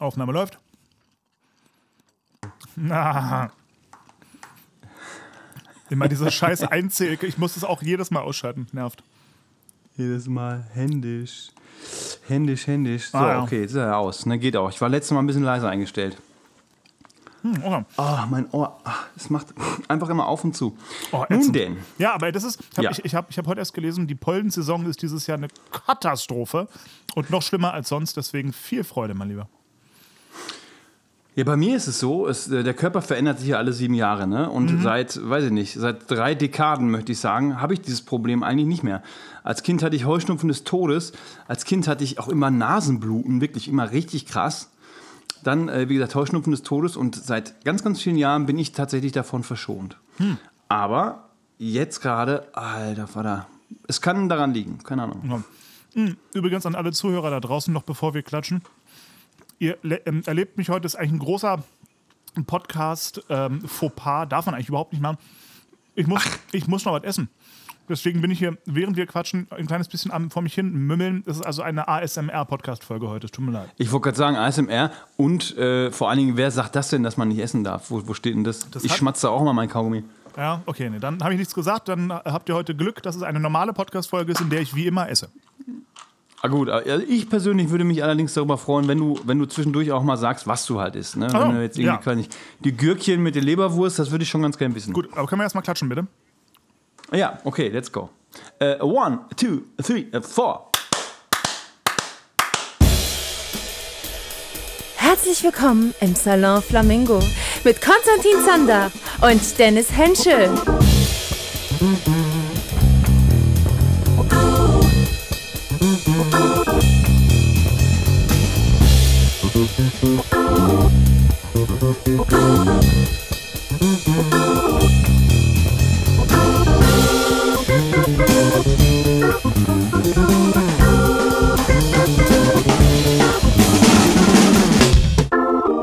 Aufnahme läuft. Na. Immer dieser scheiß Einzähl. Ich muss das auch jedes Mal ausschalten. Nervt. Jedes Mal händisch. Händisch, händisch. So, Ah, ja. okay, jetzt ist er aus. Ne, geht auch. Ich war letztes Mal ein bisschen leiser eingestellt. Hm, okay. Ah, mein Ohr. Ah, Es macht einfach immer auf und zu. Oh, Nun denn. Ja, aber das ist, hab Ja. ich, ich habe ich hab heute erst gelesen, die Pollensaison ist dieses Jahr eine Katastrophe und noch schlimmer als sonst. Deswegen viel Freude, mein Lieber. Ja, bei mir ist es so, es, äh, der Körper verändert sich ja alle sieben Jahre, ne? Und Mhm. seit, weiß ich nicht, seit drei Dekaden, möchte ich sagen, habe ich dieses Problem eigentlich nicht mehr. Als Kind hatte ich Heuschnupfen des Todes. Als Kind hatte ich auch immer Nasenbluten, wirklich immer richtig krass. Dann, äh, wie gesagt, Heuschnupfen des Todes und seit ganz, ganz vielen Jahren bin ich tatsächlich davon verschont. Hm. Aber jetzt gerade, alter Vater, es kann daran liegen, keine Ahnung. Übrigens an alle Zuhörer da draußen, noch bevor wir klatschen. Ihr ähm, erlebt mich heute, das ist eigentlich ein großer Podcast ähm, Fauxpas, darf man eigentlich überhaupt nicht machen. Ich muss, ich muss noch was essen. Deswegen bin ich hier, während wir quatschen, ein kleines bisschen am, vor mich hin mümmeln. Das ist also eine ASMR-Podcast-Folge heute. Es tut mir leid. Ich wollte gerade sagen, ASMR und äh, vor allen Dingen, wer sagt das denn, dass man nicht essen darf? Wo, wo steht denn das? ich hat- schmatze auch mal mein Kaugummi. Ja, okay, nee, dann habe ich nichts gesagt. Dann habt ihr heute Glück, dass es eine normale Podcast-Folge ist, in der ich wie immer esse. Ah gut, also ich persönlich würde mich allerdings darüber freuen, wenn du, wenn du zwischendurch auch mal sagst, was du halt isst. Ne? Oh, wenn du jetzt irgendwie, ja. weiß nicht, die Gürkchen mit der Leberwurst, das würde ich schon ganz gerne wissen. Gut, aber können wir erstmal klatschen, bitte? Ja, okay, let's go. Äh, one, two, three, äh, four. Herzlich willkommen im Salon Flamingo mit Konstantin Zander und Dennis Henschel.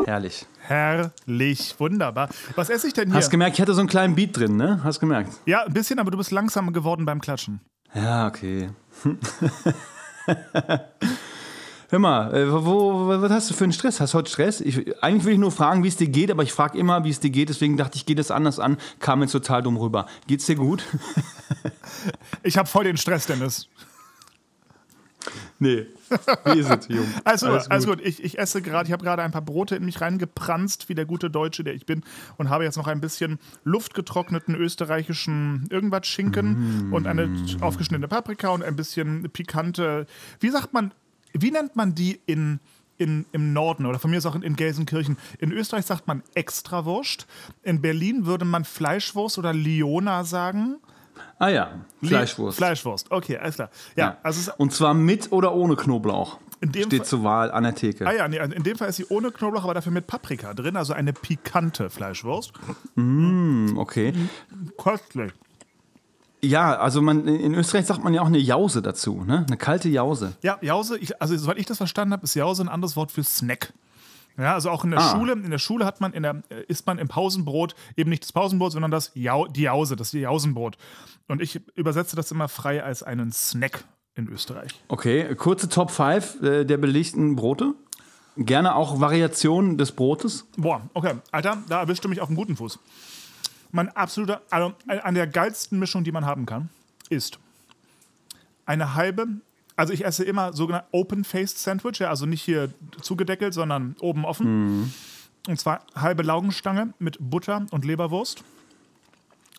Herrlich. Herrlich, wunderbar. Was esse ich denn hier? Hast gemerkt, ich hatte so einen kleinen Beat drin, ne? Hast gemerkt? ja, ein bisschen, aber du bist langsamer geworden beim Klatschen. Ja, okay. Hör mal, äh, wo, was hast du für einen Stress? Hast du heute Stress? Ich, eigentlich will ich nur fragen, wie es dir geht, aber ich frage immer, wie es dir geht. Deswegen dachte ich, gehe das anders an. Kam jetzt total dumm rüber. Geht's dir gut? Ich habe voll den Stress, Dennis. Nee. Wie ist es, Jung? Also, Alles also gut, ich, ich esse gerade, ich habe gerade ein paar Brote in mich reingepranzt, wie der gute Deutsche, der ich bin, und habe jetzt noch ein bisschen luftgetrockneten österreichischen irgendwas Schinken Mm. und eine aufgeschnittene Paprika und ein bisschen pikante, wie sagt man, wie nennt man die in, in, im Norden oder von mir ist auch in, in Gelsenkirchen. In Österreich sagt man Extrawurst, in Berlin würde man Fleischwurst oder Liona sagen. Ah ja, Fleischwurst. Fleischwurst, okay, alles klar. Ja, Ja. also Und zwar mit oder ohne Knoblauch. Steht Fall- zur Wahl an der Theke. Ah ja, nee, also in dem Fall ist sie ohne Knoblauch, aber dafür mit Paprika drin, also eine pikante Fleischwurst. Hm, okay. Köstlich. Ja, also man, in Österreich sagt man ja auch eine Jause dazu, ne? Eine kalte Jause. Ja, Jause, ich, also soweit ich das verstanden habe, ist Jause ein anderes Wort für Snack. Ja, also auch in der Ah. Schule, in der Schule hat man, in der, äh, isst man im Pausenbrot eben nicht das Pausenbrot, sondern das Jau, die Jause, das Jausenbrot. Und ich übersetze das immer frei als einen Snack in Österreich. Okay, kurze Top 5 äh, der belegten Brote. Gerne auch Variationen des Brotes. Boah, okay, Alter, da erwischte mich auf einen guten Fuß. Mein absoluter, also an der geilsten Mischung, die man haben kann, ist eine halbe, also ich esse immer sogenannte Open-Faced Sandwich, ja, also nicht hier zugedeckelt, sondern oben offen. Und zwar halbe Laugenstange mit Butter und Leberwurst.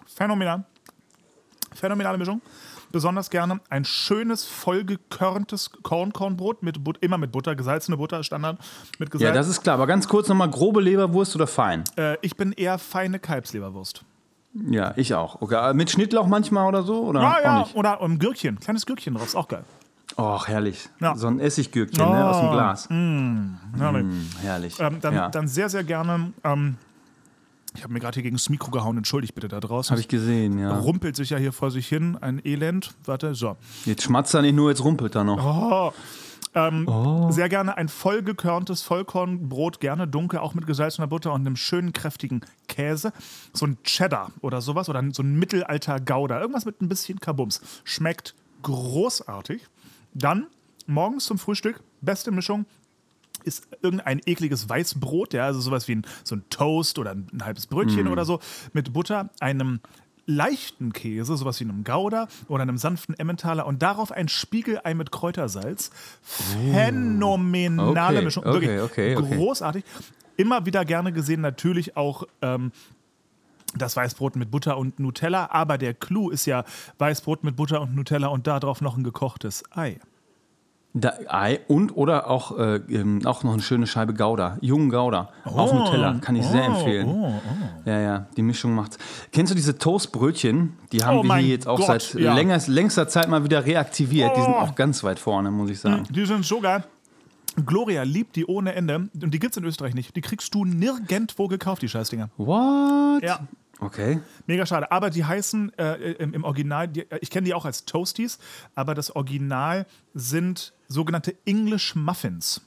Phänomenal. Phänomenale Mischung. Besonders gerne ein schönes, vollgekörntes Kornkornbrot, mit But immer mit Butter, gesalzene Butter, Standard. Mit Ja, gesal das ist klar. Aber ganz kurz nochmal, grobe Leberwurst oder fein? äh, ich bin eher feine Kalbsleberwurst. Ja, ich auch. Okay. äh, Mit Schnittlauch manchmal oder so? Oder auch ja, nicht? oder ein Gürkchen, kleines Gürkchen drauf, ist auch geil. Och, herrlich. Ja. So ein Essiggürkchen ne, aus dem Oh, Glas. Ja, nee. Mm, herrlich. ähm, dann, ja. dann sehr, sehr gerne. Ähm, ich habe mir gerade hier gegen das Mikro gehauen, entschuldigt bitte da draußen. Habe ich gesehen, ja. Rumpelt sich ja hier vor sich hin, ein Elend. Warte, so. Jetzt schmatzt er nicht nur, jetzt rumpelt er noch. Oh. Ähm, Sehr gerne ein vollgekörntes Vollkornbrot, gerne dunkel, auch mit gesalzener Butter und einem schönen, kräftigen Käse. So ein Cheddar oder sowas oder so ein Mittelalter-Gouda. Irgendwas mit ein bisschen Kabums. Schmeckt großartig. Dann morgens zum Frühstück, beste Mischung, ist irgendein ekliges Weißbrot, ja, also sowas wie ein, so ein Toast oder ein, ein halbes Brötchen oder so, mit Butter, einem leichten Käse, sowas wie einem Gouda oder einem sanften Emmentaler und darauf ein Spiegelei mit Kräutersalz. Phänomenale Okay, Mischung. Wirklich okay, okay. großartig. Immer wieder gerne gesehen, natürlich auch ähm, das Weißbrot mit Butter und Nutella, aber der Clou ist ja Weißbrot mit Butter und Nutella und darauf noch ein gekochtes Ei. Da, Ei und oder auch, äh, ähm, auch noch eine schöne Scheibe Gouda, jungen Gouda auf Nutella, kann ich sehr empfehlen. Oh, Ja, ja, die Mischung macht's. Kennst du diese Toastbrötchen? Die haben Oh wir hier jetzt auch Gott, seit ja. länger, längster Zeit mal wieder reaktiviert. Die sind Oh. auch ganz weit vorne, muss ich sagen. Die sind so geil. Gloria liebt die ohne Ende und die gibt's in Österreich nicht. Die kriegst du nirgendwo gekauft, die Scheißdinger. What? Ja. Okay. Mega schade. Aber die heißen äh, im, im Original, die, ich kenne die auch als Toasties, aber das Original sind sogenannte English Muffins.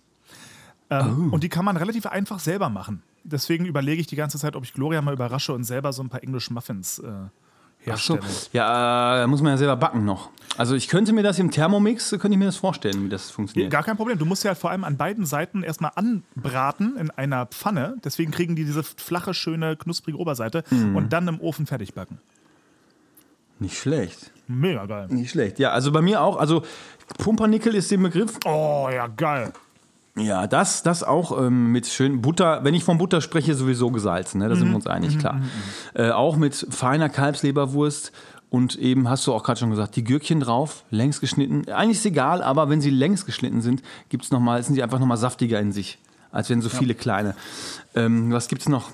Ähm, Und die kann man relativ einfach selber machen. Deswegen überlege ich die ganze Zeit, ob ich Gloria mal überrasche und selber so ein paar English Muffins äh, Ach so. Ja, äh, muss man ja selber backen noch. Also ich könnte mir das im Thermomix, könnte ich mir das vorstellen, wie das funktioniert. Gar kein Problem. Du musst ja vor allem an beiden Seiten erstmal anbraten in einer Pfanne. Deswegen kriegen die diese flache, schöne, knusprige Oberseite Mhm. und dann im Ofen fertig backen. Nicht schlecht. Mega geil. Nicht schlecht. Ja, also bei mir auch. Also Pumpernickel ist der Begriff. Oh, ja, geil. Ja, das, das auch ähm, mit schön Butter. Wenn ich von Butter spreche, sowieso gesalzen. Ne? Da sind wir uns einig, klar. Äh, auch mit feiner Kalbsleberwurst. Und eben hast du auch gerade schon gesagt, die Gürkchen drauf, längs geschnitten. Eigentlich ist egal, aber wenn sie längs geschnitten sind, gibt's noch mal, sind sie einfach nochmal saftiger in sich, als wenn so viele kleine. Ähm, was gibt's noch?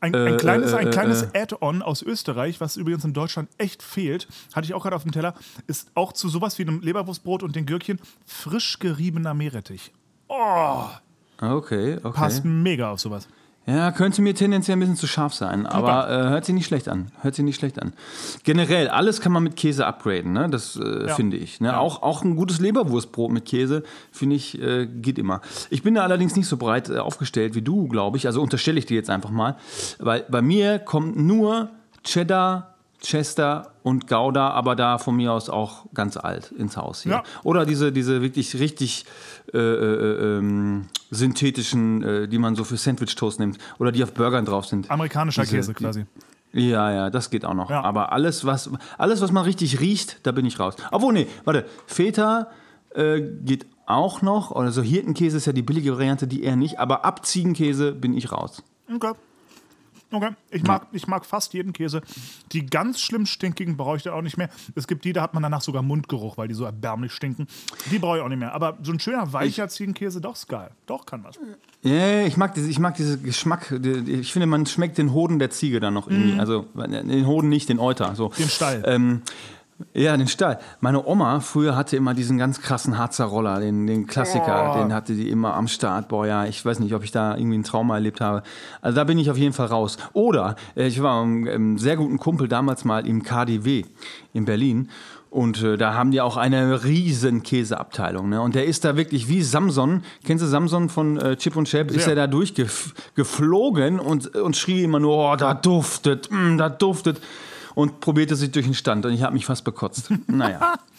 Ein, ein Äh, kleines, äh, ein äh, kleines äh. Add-on aus Österreich, was übrigens in Deutschland echt fehlt, hatte ich auch gerade auf dem Teller, ist auch zu sowas wie einem Leberwurstbrot und den Gürkchen frisch geriebener Meerrettich. Oh, Okay, okay. passt mega auf sowas. Ja, könnte mir tendenziell ein bisschen zu scharf sein, aber äh, hört sich nicht schlecht an. Hört sich nicht schlecht an. Generell, alles kann man mit Käse upgraden, ne? das äh, Ja. finde ich. Ne? Auch, auch ein gutes Leberwurstbrot mit Käse, finde ich, äh, geht immer. Ich bin da allerdings nicht so breit äh, aufgestellt wie du, glaube ich. Also unterstelle ich dir jetzt einfach mal. Weil bei mir kommt nur Cheddar, Chester und Gouda, aber da von mir aus auch ganz alt ins Haus hier. Ja. Oder diese, diese wirklich richtig äh, äh, ähm, synthetischen, äh, die man so für Sandwich-Toast nimmt. Oder die auf Burgern drauf sind. Amerikanischer Diese- Käse quasi. Ja, ja, das geht auch noch. Ja. Aber alles was, alles, was man richtig riecht, da bin ich raus. Obwohl, nee, warte. Feta äh, geht auch noch. Oder so Hirtenkäse ist ja die billige Variante, die eher nicht. Aber ab Ziegenkäse bin ich raus. Okay. Okay. Ich mag, ich mag fast jeden Käse. Die ganz schlimm stinkigen brauche ich da auch nicht mehr. Es gibt die, da hat man danach sogar Mundgeruch, weil die so erbärmlich stinken. Die brauche ich auch nicht mehr. Aber so ein schöner, weicher Ziegenkäse, doch ist geil. Doch kann was. Ja, ja, ich mag, diese, ich mag diesen Geschmack. Ich finde, man schmeckt den Hoden der Ziege dann noch irgendwie. Also den Hoden nicht, den Euter. So. Mhm. Den Stall. Ähm, ja, den Stall. Meine Oma früher hatte immer diesen ganz krassen Harzer Roller, den, den Klassiker, Oh. den hatte die immer am Start. Boah, ja, ich weiß nicht, ob ich da irgendwie ein Trauma erlebt habe. Also da bin ich auf jeden Fall raus. Oder äh, ich war mit einem sehr guten Kumpel damals mal im KDW in Berlin. Und äh, da haben die auch eine riesen Käseabteilung. Ne? Und der ist da wirklich wie Samson. Kennst du Samson von äh, Chip und Chap? Ist er da durchgeflogen und, und schrie immer nur, oh, da duftet, mm, da duftet. Und probierte sich durch den Stand. Und ich habe mich fast bekotzt. Naja.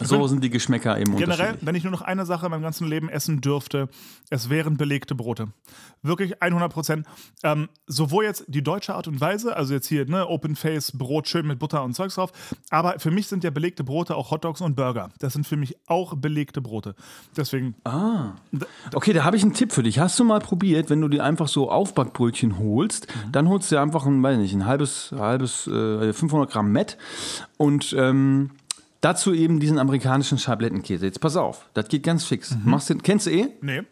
so sind die Geschmäcker eben Generell, wenn ich nur noch eine Sache in meinem ganzen Leben essen dürfte, es wären belegte Brote. Wirklich 100 Prozent. Ähm, sowohl jetzt die deutsche Art und Weise, also jetzt hier ne, Open Face, Brot schön mit Butter und Zeugs drauf, aber für mich sind ja belegte Brote auch Hotdogs und Burger. Das sind für mich auch belegte Brote. Deswegen, Okay, da habe ich einen Tipp für dich. Hast du mal probiert, wenn du dir einfach so Aufbackbrötchen holst, dann holst du dir einfach ein, weiß nicht, ein halbes, halbes äh, 500 Gramm Met und ähm, dazu eben diesen amerikanischen Schablettenkäse. Jetzt pass auf, das geht ganz fix. Machst du, kennst du eh? nee.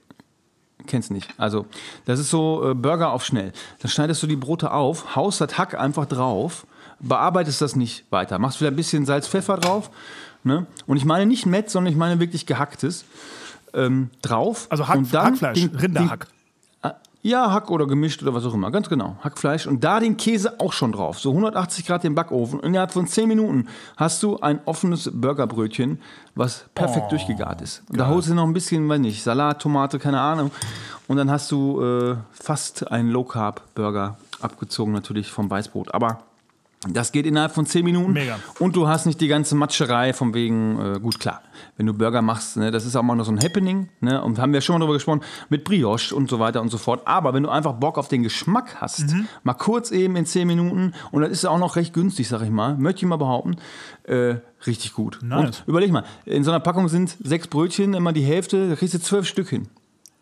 Kennst nicht. Also, das ist so äh, Burger auf schnell. Dann schneidest du die Brote auf, haust das Hack einfach drauf, bearbeitest das nicht weiter. Machst vielleicht ein bisschen Salz, Pfeffer drauf. Ne? Und ich meine nicht Met, sondern ich meine wirklich gehacktes. Ähm, drauf. Also Hack, Hackfleisch, den- Rinderhack. Den, ja, Hack oder gemischt oder was auch immer. Ganz genau. Hackfleisch. Und da den Käse auch schon drauf. So 180 Grad im Backofen. Und innerhalb von 10 Minuten hast du ein offenes Burgerbrötchen, was perfekt durchgegart ist. Und da holst du noch ein bisschen, weiß nicht, Salat, Tomate, keine Ahnung. Und dann hast du äh, fast einen Low-Carb-Burger abgezogen natürlich vom Weißbrot. Aber Das geht innerhalb von 10 Minuten. Mega. Und du hast nicht die ganze Matscherei von wegen, äh, gut, klar, wenn du Burger machst, ne, das ist auch mal noch so ein Happening. Ne, und haben wir schon mal darüber gesprochen, mit Brioche und so weiter und so fort. Aber wenn du einfach Bock auf den Geschmack hast, Mhm. mal kurz eben in 10 Minuten, und das ist auch noch recht günstig, sag ich mal, möchte ich mal behaupten, äh, richtig gut. Nice. Und überleg mal, in so einer Packung sind sechs Brötchen, immer die Hälfte, da kriegst du zwölf Stück hin.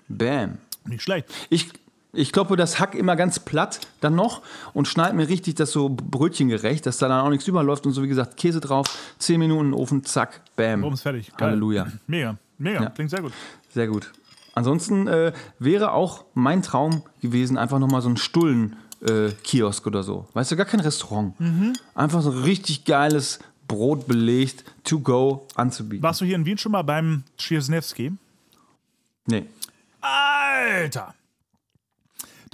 Bam. Nicht schlecht. Ich, ich kloppe das Hack immer ganz platt dann noch und schneide mir richtig das so brötchengerecht, dass da dann auch nichts überläuft und so wie gesagt Käse drauf, 10 Minuten Ofen, zack, bam. Bums, fertig. Geil. Halleluja. Mega, mega. Ja. Klingt sehr gut. Sehr gut. Ansonsten äh, wäre auch mein Traum gewesen, einfach nochmal so ein Stullen-Kiosk oder so. Weißt du, gar kein Restaurant. Mhm. Einfach so ein richtig geiles Brot belegt, to go anzubieten. Warst du hier in Wien schon mal beim Czierżniewski? Nee. Alter!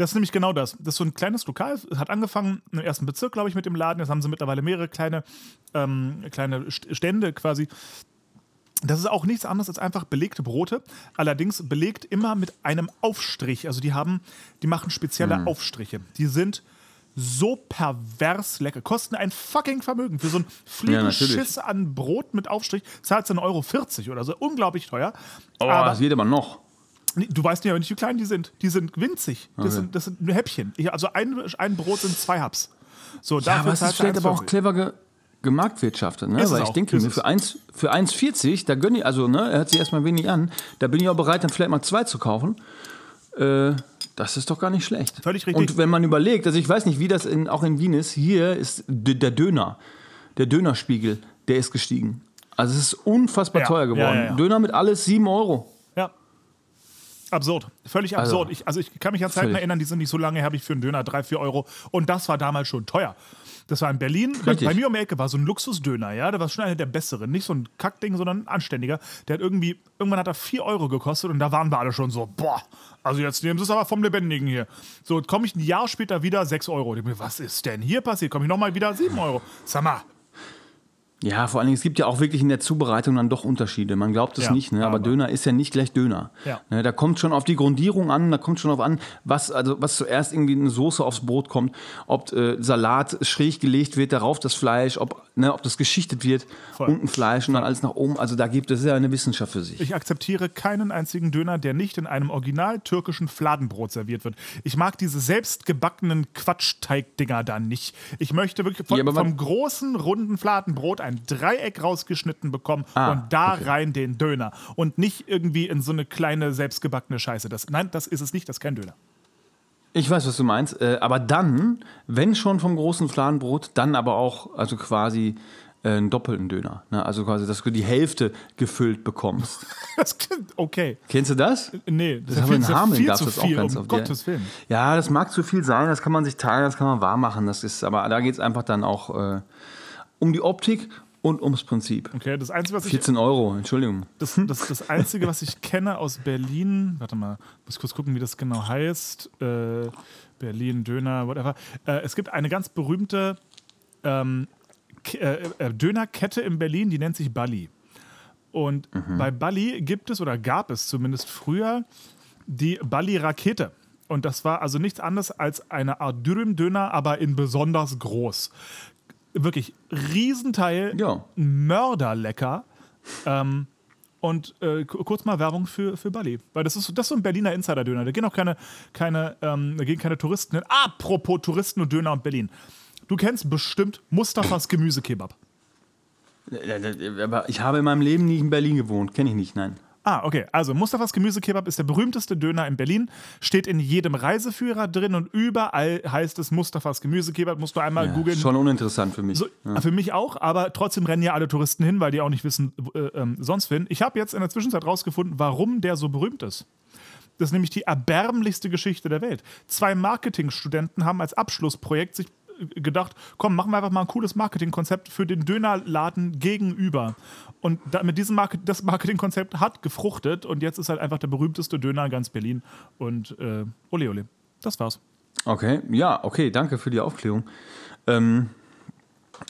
Das ist nämlich genau das. Das ist so ein kleines Lokal. Es hat angefangen im ersten Bezirk, glaube ich, mit dem Laden. Jetzt haben sie mittlerweile mehrere kleine, ähm, kleine St- Stände quasi. Das ist auch nichts anderes als einfach belegte Brote. Allerdings belegt immer mit einem Aufstrich. Also die haben, die machen spezielle Aufstriche. Die sind so pervers lecker. Kosten ein fucking Vermögen. Für so ein Fliegenschiss an Brot mit Aufstrich zahlt es 1,40 Euro oder so. Unglaublich teuer. Oh, Aber das geht aber noch. Du weißt ja nicht, wie klein die sind. Die sind winzig. Das, sind, das sind nur Häppchen. Also ein, ein Brot sind zwei Haps. So, Ja, aber es ist vielleicht aber auch 1,40. clever ge gemarktwirtschaftet, ne? Ist Weil ich auch, denke ist mir, für 1 für 1,40, da gönne ich, also ne, er hört sich erstmal wenig an, da bin ich auch bereit, dann vielleicht mal zwei zu kaufen. Äh, das ist doch gar nicht schlecht. Völlig richtig. Und wenn man überlegt, also ich weiß nicht, wie das in, auch in Wien ist, hier ist der Döner, der Dönerspiegel, der ist gestiegen. Also es ist unfassbar Ja, teuer geworden. ja, ja. Döner mit alles 7 Euro. Absurd. Völlig Also, absurd. ich, also ich kann mich an Zeiten erinnern, die sind nicht so lange her, habe ich für einen Döner 3, 4 Euro. Und das war damals schon teuer. Das war in Berlin. Bei, Richtig. bei mir um die Ecke war so ein Luxusdöner, ja. Der war schon einer der besseren. Nicht so ein Kackding, sondern ein anständiger. Der hat irgendwie, irgendwann hat er 4 Euro gekostet und da waren wir alle schon so, boah, also jetzt nehmen sie es aber vom Lebendigen hier. So, komme ich ein Jahr später wieder 6 Euro. Ich mir, Was ist denn hier passiert? Komme ich nochmal wieder 7 Euro. Sag mal. Ja, vor allen Dingen, es gibt ja auch wirklich in der Zubereitung dann doch Unterschiede. Man glaubt es Ja, nicht, ne? aber, aber- Döner ist ja nicht gleich Döner. Ja. Ne? Da kommt schon auf die Grundierung an, da kommt schon auf an, was, also, was zuerst irgendwie eine Soße aufs Brot kommt, ob äh, Salat schräg gelegt wird, darauf das Fleisch, ob, ne, ob das geschichtet wird, Voll. unten Fleisch und dann alles nach oben. Also da gibt es ja eine Wissenschaft für sich. Ich akzeptiere keinen einzigen Döner, der nicht in einem original türkischen Fladenbrot serviert wird. Ich mag diese selbstgebackenen Quatschteigdinger da nicht. Ich möchte wirklich von, Ja, vom großen, runden Fladenbrot ein Dreieck rausgeschnitten bekommen Ah, und da rein den Döner. Und nicht irgendwie in so eine kleine, selbstgebackene Scheiße. Das, nein, das ist es nicht, das ist kein Döner. Ich weiß, was du meinst, äh, aber dann, wenn schon vom großen Fladenbrot, dann aber auch, also quasi äh, einen doppelten Döner. Ne? Also quasi, dass du die Hälfte gefüllt bekommst. Das klingt okay. Kennst du das? Nee, das, Das haben wir in Hameln viel gab's zu das auch ganz um oft. Gottes ja. Willen. Ja, das mag zu viel sein, das kann man sich teilen, das kann man wahr machen. Das ist, aber da geht es einfach dann auch äh, um die Optik und ums Prinzip. Okay, das Einzige, was ich 14 Euro, Entschuldigung. Das, das, das Einzige, was ich kenne aus Berlin, warte mal, muss kurz gucken, wie das genau heißt. Äh, Berlin, Döner, whatever. Äh, es gibt eine ganz berühmte ähm, äh, äh, Dönerkette in Berlin, die nennt sich Bali. Und bei Bali gibt es oder gab es zumindest früher die Bali-Rakete. Und das war also nichts anderes als eine Art Dürüm-Döner, aber in besonders groß. Wirklich Riesenteil, Ja. mörderlecker. Ähm, und äh, ku- kurz mal Werbung für, für Bali. Weil das ist, das ist so ein Berliner Insider-Döner. Da gehen auch keine, keine, ähm, da gehen keine Touristen hin. Apropos Touristen und Döner und Berlin. Du kennst bestimmt Mustafas Gemüsekebab. Aber ich habe in meinem Leben nie in Berlin gewohnt, kenne ich nicht, nein. Ah, okay. Also Mustafas Gemüsekebab ist der berühmteste Döner in Berlin. Steht in jedem Reiseführer drin und überall heißt es Mustafas Gemüsekebab. Musst du einmal Ja, googeln. schon uninteressant für mich. So, Für mich auch, aber trotzdem rennen ja alle Touristen hin, weil die auch nicht wissen, äh, ähm, sonst wohin. Ich habe jetzt in der Zwischenzeit rausgefunden, warum der so berühmt ist. Das ist nämlich die erbärmlichste Geschichte der Welt. Zwei Marketingstudenten haben als Abschlussprojekt sich äh, gedacht, komm, machen wir einfach mal ein cooles Marketingkonzept für den Dönerladen gegenüber. Und da, mit diesem Market, das Marketingkonzept hat gefruchtet und jetzt ist halt einfach der berühmteste Döner in ganz Berlin. Und äh, ole ole. Das war's. Okay, ja, okay, danke für die Aufklärung. Ähm,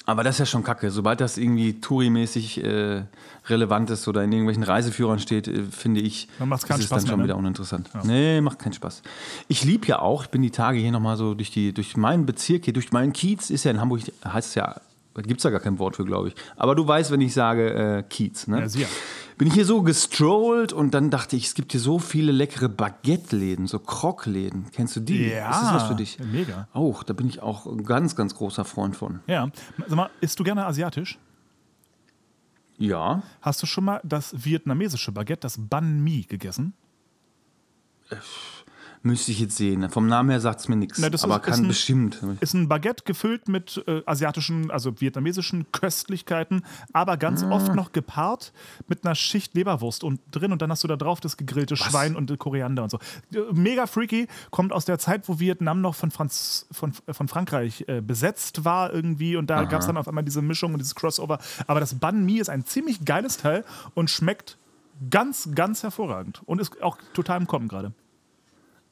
Aber das ist ja schon kacke. Sobald das irgendwie Touri-mäßig äh, relevant ist oder in irgendwelchen Reiseführern steht, äh, finde ich, Dann ist es Spaß dann schon mehr, ne? wieder uninteressant. Nee, macht keinen Spaß. Ich liebe ja auch, ich bin die Tage hier nochmal so durch, die, durch meinen Bezirk hier, durch meinen Kiez, ist ja in Hamburg, heißt es ja, gibt es da gar kein Wort für, glaube ich. Aber du weißt, wenn ich sage äh, Kiez. Ne? Ja, sicher. Bin ich hier so gestrollt und dann dachte ich, es gibt hier so viele leckere Baguette-Läden, so Krog-Läden. Kennst du die? Ja, Ist das was für dich? mega. Auch, da bin ich auch ein ganz, ganz großer Freund von. Ja. Sag mal, isst du gerne asiatisch? Ja. Hast du schon mal das vietnamesische Baguette, das Banh Mi, gegessen? Müsste ich jetzt sehen. Vom Namen her sagt es mir nichts. Aber ist- kann ist ein- bestimmt. Ist ein Baguette gefüllt mit äh, asiatischen, also vietnamesischen Köstlichkeiten, aber ganz Ah. oft noch gepaart mit einer Schicht Leberwurst und drin und dann hast du da drauf das gegrillte Schwein und Koriander und so. Äh, Mega freaky, kommt aus der Zeit, wo Vietnam noch von, Franz, von, von Frankreich äh, besetzt war irgendwie und da gab es dann auf einmal diese Mischung und dieses Crossover. Aber das Banh Mi ist ein ziemlich geiles Teil und schmeckt ganz, ganz hervorragend und ist auch total im Kommen gerade.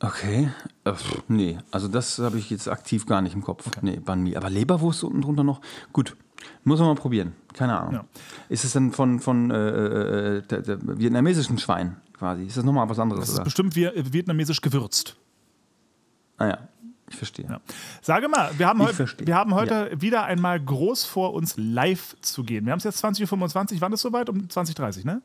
Okay. Äh, nee, also das habe ich jetzt aktiv gar nicht im Kopf. Nee, Banh Mi. Aber Leberwurst unten drunter noch? Gut. Muss man mal probieren. Keine Ahnung. Ja. Ist es dann von, von äh, äh, der, der vietnamesischen Schwein quasi? Ist das nochmal was anderes? Das ist oder? bestimmt vi- vietnamesisch gewürzt. Ah ja, ich verstehe. Ja. Sage mal, wir haben, verstehe. wir haben heute wieder einmal groß vor, uns live zu gehen. Wir haben es jetzt 20.25 Uhr. Wann ist es soweit? Um 20.30 Uhr, ne?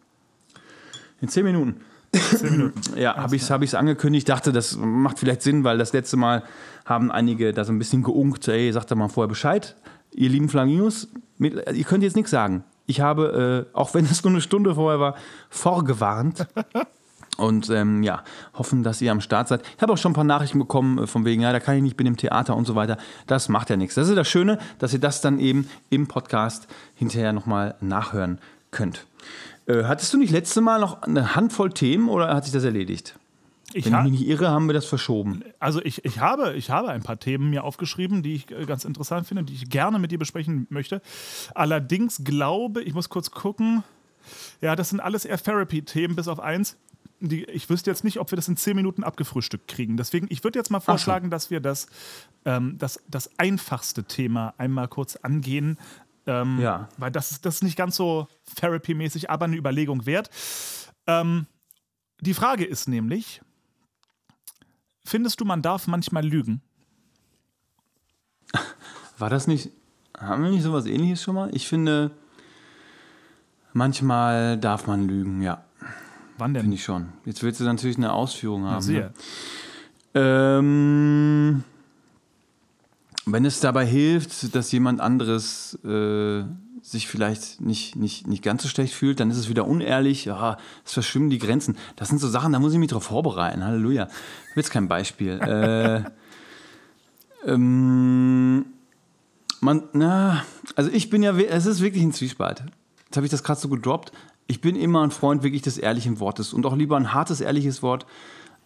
In zehn Minuten. Zehn Minuten. Ja, habe ich es hab angekündigt. Dachte, das macht vielleicht Sinn, weil das letzte Mal haben einige da so ein bisschen geunkt. Ey, sagt doch mal vorher Bescheid. Ihr lieben Flamingos, mit, ihr könnt jetzt nichts sagen. Ich habe, äh, auch wenn es nur eine Stunde vorher war, vorgewarnt. Und ähm, ja, hoffen, dass ihr am Start seid. Ich habe auch schon ein paar Nachrichten bekommen, äh, von wegen, ja, da kann ich nicht, bin im Theater und so weiter. Das macht ja nichts. Das ist das Schöne, dass ihr das dann eben im Podcast hinterher nochmal nachhören könnt. Äh, hattest du nicht letzte Mal noch eine Handvoll Themen oder hat sich das erledigt? Ich Wenn ich mich nicht irre, haben wir das verschoben. also ich, ich, habe, ich habe ein paar Themen mir aufgeschrieben, die ich äh, ganz interessant finde, die ich gerne mit dir besprechen möchte. Allerdings glaube, ich muss kurz gucken, ja, das sind alles eher Therapy-Themen, bis auf eins. Die, ich wüsste jetzt nicht, ob wir das in zehn Minuten abgefrühstückt kriegen. Deswegen, ich würde jetzt mal vorschlagen, dass wir das, ähm, das, das einfachste Thema einmal kurz angehen. Ähm, Ja. Weil das, ist- das ist nicht ganz so Therapy-mäßig, aber eine Überlegung wert. Ähm, die Frage ist nämlich, findest du, man darf manchmal lügen? War das nicht, haben wir nicht sowas ähnliches schon mal? Ich finde, manchmal darf man lügen, ja, Wann denn? finde ich schon. Jetzt willst du natürlich eine Ausführung haben. Sehr. Ne? Ähm, wenn es dabei hilft, dass jemand anderes äh, sich vielleicht nicht, nicht, nicht ganz so schlecht fühlt, dann ist es wieder unehrlich. Ja, es verschwimmen die Grenzen. Das sind so Sachen, da muss ich mich drauf vorbereiten. Halleluja. Ich habe jetzt kein Beispiel. äh, ähm, man, na, also ich bin ja, es ist wirklich ein Zwiespalt. Jetzt habe ich das gerade so gedroppt. Ich bin immer ein Freund wirklich des ehrlichen Wortes und auch lieber ein hartes, ehrliches Wort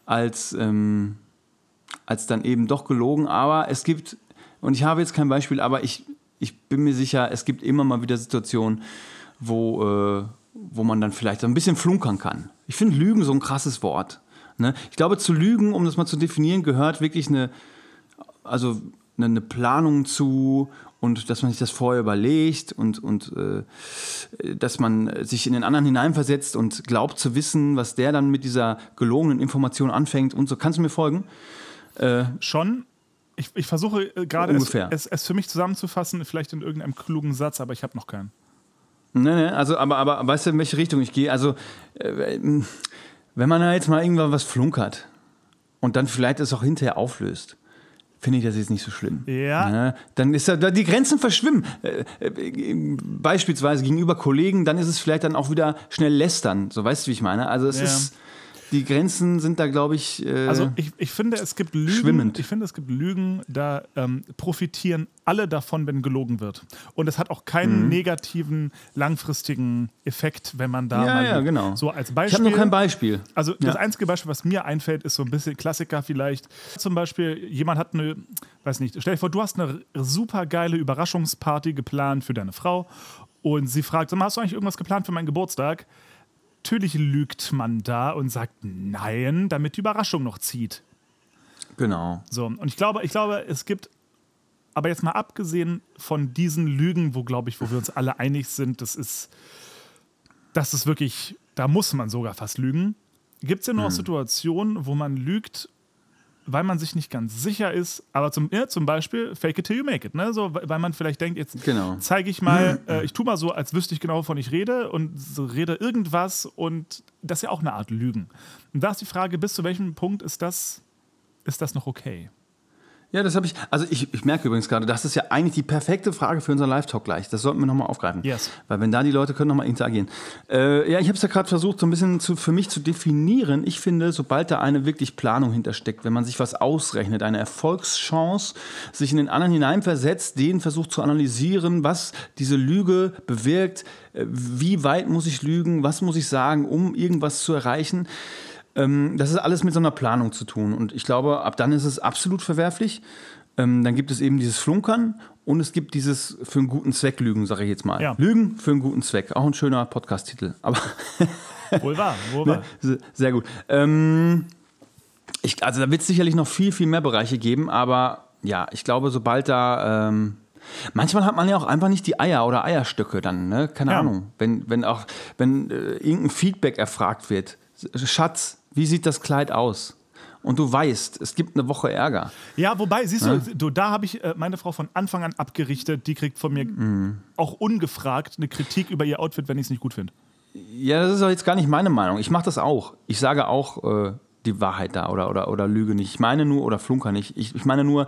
als, ähm, als dann eben doch gelogen. Aber es gibt, und ich habe jetzt kein Beispiel, aber ich, ich bin mir sicher, es gibt immer mal wieder Situationen, wo, äh, wo man dann vielleicht so ein bisschen flunkern kann. Ich finde Lügen so ein krasses Wort. Ne? Ich glaube, zu lügen, um das mal zu definieren, gehört wirklich eine, also eine, eine Planung zu und dass man sich das vorher überlegt und, und äh, dass man sich in den anderen hineinversetzt und glaubt zu wissen, was der dann mit dieser gelogenen Information anfängt und so. Kannst du mir folgen? Schon. Ich, ich versuche äh, gerade es, es, es für mich zusammenzufassen, vielleicht in irgendeinem klugen Satz, aber ich habe noch keinen. Nee, nee, also, aber, aber weißt du, in welche Richtung ich gehe? Also, äh, wenn man da jetzt mal irgendwann was flunkert und dann vielleicht es auch hinterher auflöst, finde ich das jetzt nicht so schlimm. Ja. Ne? Dann ist da, die Grenzen verschwimmen. Äh, beispielsweise gegenüber Kollegen, dann ist es vielleicht dann auch wieder schnell lästern. So weißt du, wie ich meine? Also, es Ja. ist, die Grenzen sind da, glaube ich, äh, Also ich, ich finde, es gibt Lügen. Schwimmend. Ich finde, es gibt Lügen, da ähm, profitieren alle davon, wenn gelogen wird. Und es hat auch keinen Mhm. negativen, langfristigen Effekt, wenn man da Ja, mal ja, genau. So als ich Beispiel. habe noch kein Beispiel. Also das Ja. einzige Beispiel, was mir einfällt, ist so ein bisschen Klassiker vielleicht. Zum Beispiel, jemand hat eine, weiß nicht, stell dir vor, du hast eine super geile Überraschungsparty geplant für deine Frau und sie fragt, hast du eigentlich irgendwas geplant für meinen Geburtstag? Natürlich lügt man da und sagt nein, damit die Überraschung noch zieht. Genau. So, und ich glaube, ich glaube, es gibt aber jetzt mal abgesehen von diesen Lügen, wo, glaube ich, wo wir uns alle einig sind, das ist, das ist wirklich, da muss man sogar fast lügen. Gibt es ja nur auch Situationen, wo man lügt, weil man sich nicht ganz sicher ist, aber zum, ja, zum Beispiel fake it till you make it, ne? So, weil man vielleicht denkt, jetzt Genau. zeige ich mal, äh, ich tue mal so, als wüsste ich genau, wovon ich rede und so rede irgendwas und das ist ja auch eine Art Lügen. Und da ist die Frage, bis zu welchem Punkt ist das, ist das noch okay? Ja, das habe ich. Also ich, ich merke übrigens gerade, das ist ja eigentlich die perfekte Frage für unseren Live-Talk gleich. Das sollten wir nochmal aufgreifen. Yes. Weil wenn da die Leute können nochmal interagieren. Äh, ja, ich habe es ja gerade versucht, so ein bisschen zu, für mich zu definieren. Ich finde, sobald da eine wirklich Planung hintersteckt, wenn man sich was ausrechnet, eine Erfolgschance, sich in den anderen hineinversetzt, den versucht zu analysieren, was diese Lüge bewirkt, äh, wie weit muss ich lügen, was muss ich sagen, um irgendwas zu erreichen. Ähm, das ist alles mit so einer Planung zu tun. Und ich glaube, ab dann ist es absolut verwerflich. Ähm, dann gibt es eben dieses Flunkern und es gibt dieses für einen guten Zweck Lügen, sage ich jetzt mal. Ja. Lügen für einen guten Zweck. Auch ein schöner Podcast-Titel. Aber Wohl wahr, wohl wahr. Se- Sehr gut. Ähm, ich, also da wird es sicherlich noch viel, viel mehr Bereiche geben, aber ja, ich glaube, sobald da. Ähm, manchmal hat man ja auch einfach nicht die Eier oder Eierstöcke dann, ne? Keine Ja. Ahnung. Wenn, wenn auch, wenn äh, irgendein Feedback erfragt wird, Schatz, wie sieht das Kleid aus? Und du weißt, es gibt eine Woche Ärger. Ja, wobei, siehst du, du da habe ich äh, meine Frau von Anfang an abgerichtet. Die kriegt von mir Mhm. auch ungefragt eine Kritik über ihr Outfit, wenn ich es nicht gut finde. Ja, das ist auch jetzt gar nicht meine Meinung. Ich mache das auch. Ich sage auch äh, die Wahrheit da oder, oder, oder lüge nicht. Ich meine nur, oder flunker nicht. Ich, ich meine nur,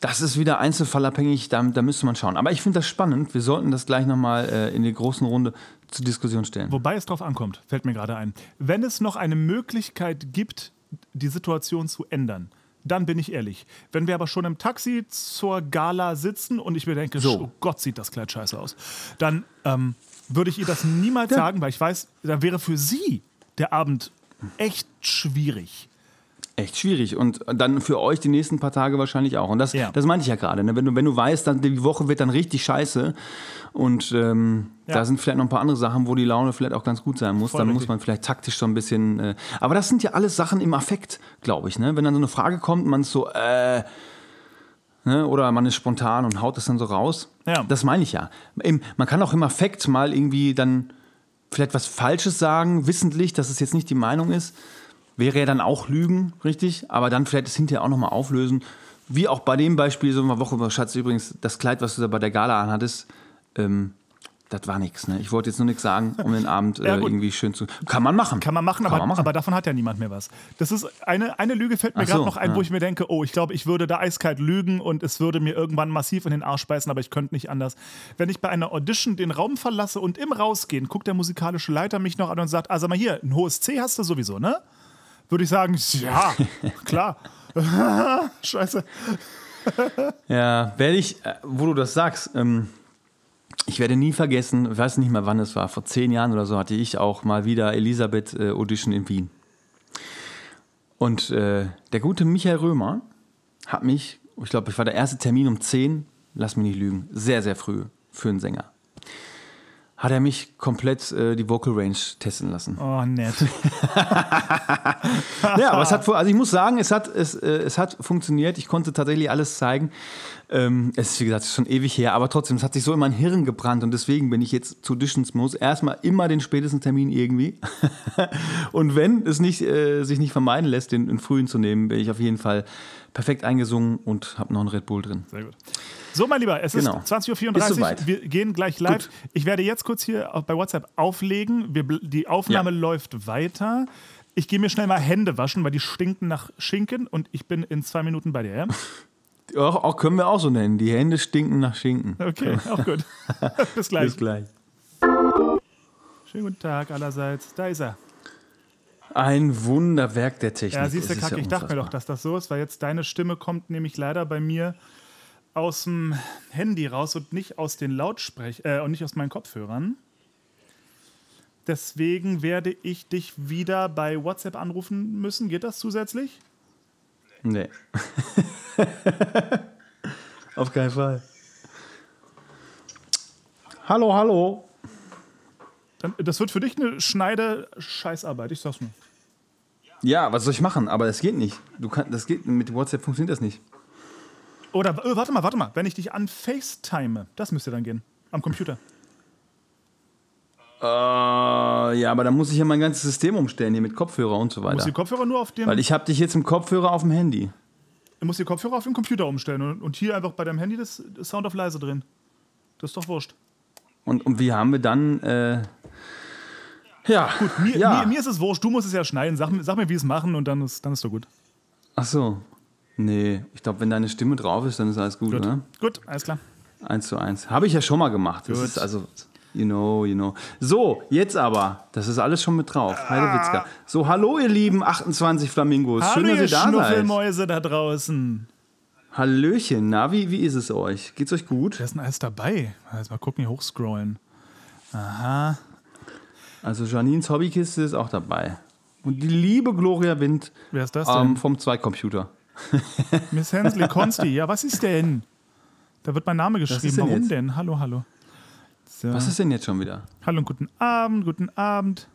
das ist wieder einzelfallabhängig, da, da müsste man schauen. Aber ich finde das spannend. Wir sollten das gleich nochmal äh, in die großen Runde zur Diskussion stellen. Wobei es drauf ankommt, fällt mir gerade ein. Wenn es noch eine Möglichkeit gibt, die Situation zu ändern, dann bin ich ehrlich. Wenn wir aber schon im Taxi zur Gala sitzen und ich mir denke, So. oh Gott, sieht das Kleid scheiße aus, dann ähm, würde ich ihr das niemals sagen, weil ich weiß, dann wäre für sie der Abend echt schwierig. Echt schwierig. Und dann für euch die nächsten paar Tage wahrscheinlich auch. Und das, Ja. das meinte ich ja gerade. Ne? Wenn, du, wenn du weißt, dann, die Woche wird dann richtig scheiße und ähm, Ja. da sind vielleicht noch ein paar andere Sachen, wo die Laune vielleicht auch ganz gut sein muss, Voll dann muss richtig. man vielleicht taktisch so ein bisschen. Äh, aber das sind ja alles Sachen im Affekt, glaube ich. Ne? Wenn dann so eine Frage kommt, man ist so, äh, ne? oder man ist spontan und haut das dann so raus. Ja. Das meine ich ja. Man kann auch im Affekt mal irgendwie dann vielleicht was Falsches sagen, wissentlich, dass es jetzt nicht die Meinung ist. Wäre ja dann auch Lügen, richtig? Aber dann vielleicht es hinterher auch nochmal auflösen. Wie auch bei dem Beispiel, so eine Woche, Schatz, übrigens, das Kleid, was du da bei der Gala anhattest, ähm, das war nichts. Ne? Ich wollte jetzt nur nichts sagen, um den Abend äh, irgendwie schön zu. Kann man machen. Kann man machen, Kann aber, man machen. aber davon hat ja niemand mehr was. Das ist eine, eine Lüge fällt mir so, gerade noch ein, wo ja. ich mir denke, oh, ich glaube, ich würde da eiskalt lügen und es würde mir irgendwann massiv in den Arsch beißen, aber ich könnte nicht anders. Wenn ich bei einer Audition den Raum verlasse und im Rausgehen guckt der musikalische Leiter mich noch an und sagt, also mal hier, ein hohes C hast du sowieso, ne? Würde ich sagen, ja, klar. Scheiße. Ja, werde ich, äh, wo du das sagst, ähm, ich werde nie vergessen, ich weiß nicht mehr wann es war, vor zehn Jahren oder so hatte ich auch mal wieder Elisabeth äh, Audition in Wien. Und äh, der gute Michael Römer hat mich, ich glaube, ich war der erste Termin um 10, lass mich nicht lügen, sehr, sehr früh für einen Sänger. Hat er mich komplett äh, die Vocal Range testen lassen. Oh, nett. Ja, aber es hat, also ich muss sagen, es hat, es, äh, es hat funktioniert. Ich konnte tatsächlich alles zeigen. Ähm, es ist, wie gesagt, schon ewig her, aber trotzdem, es hat sich so in mein Hirn gebrannt und deswegen bin ich jetzt zu muss. Erstmal immer den spätesten Termin irgendwie. und wenn es nicht, äh, sich nicht vermeiden lässt, den, den frühen zu nehmen, bin ich auf jeden Fall perfekt eingesungen und habe noch einen Red Bull drin. Sehr gut. So, mein Lieber, es Genau. ist 20.34 Ist Uhr. Wir gehen gleich live. Gut. Ich werde jetzt kurz hier bei WhatsApp auflegen. Wir, die Aufnahme Ja. läuft weiter. Ich gehe mir schnell mal Hände waschen, weil die stinken nach Schinken und ich bin in zwei Minuten bei dir. Ja? Auch, auch können wir auch so nennen. Die Hände stinken nach Schinken. Okay, auch gut. Bis gleich. Bis gleich. Schönen guten Tag allerseits. Da ist er. Ein Wunderwerk der Technik. Ja, siehst du, Kacke, ja ich dachte mir doch, dass das so ist, weil jetzt deine Stimme kommt nämlich leider bei mir aus dem Handy raus und nicht aus den Lautsprech äh, und nicht aus meinen Kopfhörern. Deswegen werde ich dich wieder bei WhatsApp anrufen müssen. Geht das zusätzlich? Nee. Auf keinen Fall. Hallo, hallo. Dann, das wird für dich eine Schneide-Scheißarbeit, ich sag's nur. Ja, was soll ich machen? Aber es geht nicht. Du kann, das geht, mit WhatsApp funktioniert das nicht. Oder, äh, warte mal, warte mal. Wenn ich dich an FaceTime, das müsste dann gehen. Am Computer. Äh, ja, aber dann muss ich ja mein ganzes System umstellen, hier mit Kopfhörer und so weiter. die Kopfhörer nur auf dem. Weil ich habe dich jetzt im Kopfhörer auf dem Handy. Du musst die Kopfhörer auf dem Computer umstellen und, und hier einfach bei deinem Handy das, das Sound auf leise drin. Das ist doch wurscht. Und, und wie haben wir dann. Äh, ja, Mir, ja. mir, mir ist es wurscht, du musst es ja schneiden. Sag, mir- sag mir, wie es machen und dann ist, dann ist doch gut. Ach so. Nee, ich glaube, wenn deine Stimme drauf ist, dann ist alles gut, Gut, ne? gut alles klar. Eins zu eins. Habe ich ja schon mal gemacht. Das Gut. ist also, you know, you know. So, jetzt aber. Das ist alles schon mit drauf. Heidewitzka. So, hallo, ihr lieben 28 Flamingos. Schön, Hallo, dass ihr ihr da seid. Schnuffelmäuse da draußen. Hallöchen. Na, wie, wie ist es euch? Geht's euch gut? Ist denn alles dabei? Jetzt mal gucken, hier hochscrollen. Aha. Also, Janines Hobbykiste ist auch dabei. Und die liebe Gloria Wind Wer ist das denn? ähm, vom Zweitcomputer. Miss Hensley Consti. Ja, was ist denn? Da wird mein Name geschrieben. denn Warum jetzt? denn? Hallo, hallo. So. Was ist denn jetzt schon wieder? Hallo und guten Abend, guten Abend.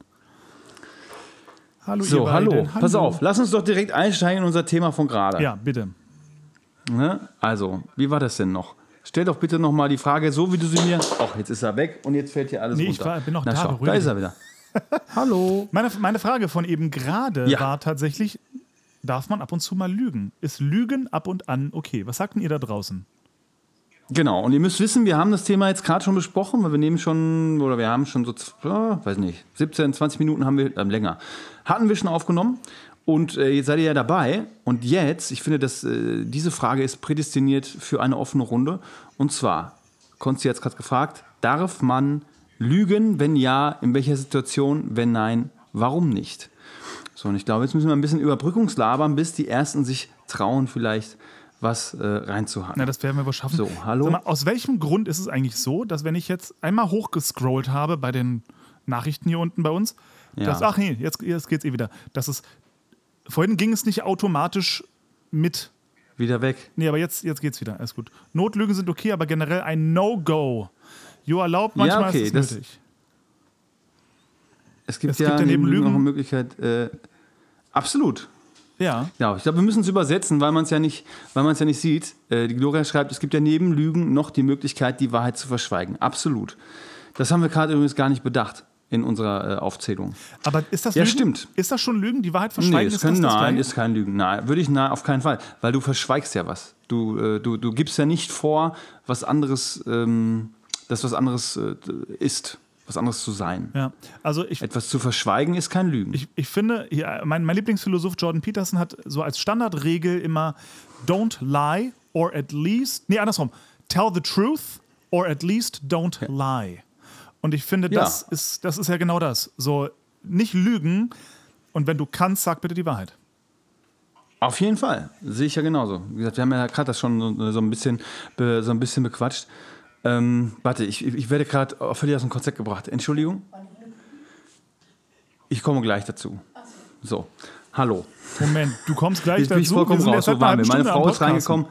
Hallo, ihr So, hallo. beiden. Pass auf, lass uns doch direkt einsteigen in unser Thema von gerade. Ja, bitte. Ne? Also, wie war das denn noch? Stell doch bitte noch mal die Frage, so wie du sie mir. Ach, jetzt ist er weg und jetzt fällt hier alles Nee, ich runter. war- bin noch Na, da, Schau, da ist er wieder. Hallo. Meine, meine Frage von eben gerade Ja. war tatsächlich, darf man ab und zu mal lügen? Ist Lügen ab und an okay? Was sagt denn ihr da draußen? Genau, und ihr müsst wissen, wir haben das Thema jetzt gerade schon besprochen, weil wir nehmen schon, oder wir haben schon so, weiß nicht, 17, 20 Minuten haben wir, äh, länger, hatten wir schon aufgenommen. Und äh, jetzt seid ihr ja dabei. Und jetzt, ich finde, dass äh, diese Frage ist prädestiniert für eine offene Runde. Und zwar, Konsti hat gerade gefragt, darf man lügen? Wenn ja, in welcher Situation? Wenn nein, warum nicht? So, und ich glaube, jetzt müssen wir ein bisschen Überbrückungslabern, bis die Ersten sich trauen, vielleicht was äh, reinzuhauen. Na, das werden wir wohl schaffen. So, hallo? Mal, aus welchem Grund ist es eigentlich so, dass wenn ich jetzt einmal hochgescrollt habe bei den Nachrichten hier unten bei uns, Ja. dass, ach nee, jetzt, jetzt geht's eh wieder, dass es, vorhin ging es nicht automatisch mit, Wieder weg. nee, aber jetzt, jetzt geht's wieder, alles gut. Notlügen sind okay, aber generell ein No-Go. Jo, erlaubt, manchmal okay, ist es nötig. Es gibt Es ja gibt ja neben neben Lügen noch eine Möglichkeit. Äh, absolut. Ja, Ja, ich glaube, wir müssen es übersetzen, weil man es ja nicht, weil man es ja nicht sieht. Äh, die Gloria schreibt, es gibt ja neben Lügen noch die Möglichkeit, die Wahrheit zu verschweigen. Absolut. Das haben wir gerade übrigens gar nicht bedacht in unserer äh, Aufzählung. aber ist das Ja, Lügen? stimmt. Ist das schon Lügen, die Wahrheit Nee, verschweigen? es ist können, das das nein, Gleiche? ist kein Lügen. Nein, würde ich nein, auf keinen Fall, weil du verschweigst ja was. Du, äh, du, du gibst ja nicht vor, was anderes, ähm, das was anderes äh, ist, was anderes zu sein. Ja, also ich, Etwas zu verschweigen ist kein Lügen. Ich, ich finde, ja, mein, mein Lieblingsphilosoph Jordan Peterson hat so als Standardregel immer Don't lie or at least, nee, andersrum, tell the truth or at least don't lie. Und ich finde, Ja. das, ist, das ist ja genau das. So, nicht lügen und wenn du kannst, sag bitte die Wahrheit. Auf jeden Fall, sehe ich ja genauso. Wie gesagt, wir haben ja gerade das schon so, ein bisschen, so ein bisschen bequatscht. Ähm, warte, ich, ich werde gerade völlig aus dem Konzept gebracht. Entschuldigung. Ich komme gleich dazu. So, hallo. Moment, du kommst gleich ich dazu. vollkommen sind raus. einer waren wir. Meine Frau ist reingekommen.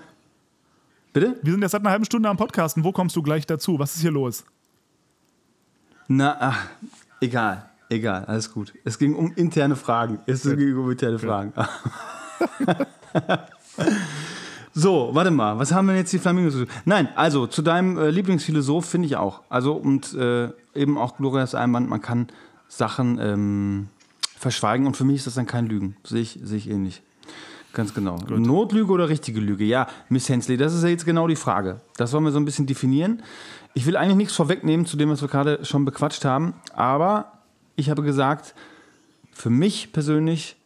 Bitte? Wir sind jetzt seit einer halben Stunde am Podcasten. Wo kommst du gleich dazu? Was ist hier los? Na, ach, egal, egal, alles gut. Es ging um interne Fragen. Es ging um interne Fragen. so, warte mal, was haben denn jetzt die Flamingos zu tun? Nein, also zu deinem äh, Lieblingsphilosoph finde ich auch. Also und äh, eben auch Glorias Einwand, man kann Sachen ähm, verschweigen und für mich ist das dann kein Lügen. Sehe ich, sehe ich ähnlich. Ganz genau. Notlüge oder richtige Lüge? Ja, Miss Hensley, das ist ja jetzt genau die Frage. Das wollen wir so ein bisschen definieren. Ich will eigentlich nichts vorwegnehmen zu dem, was wir gerade schon bequatscht haben, aber ich habe gesagt, für mich persönlich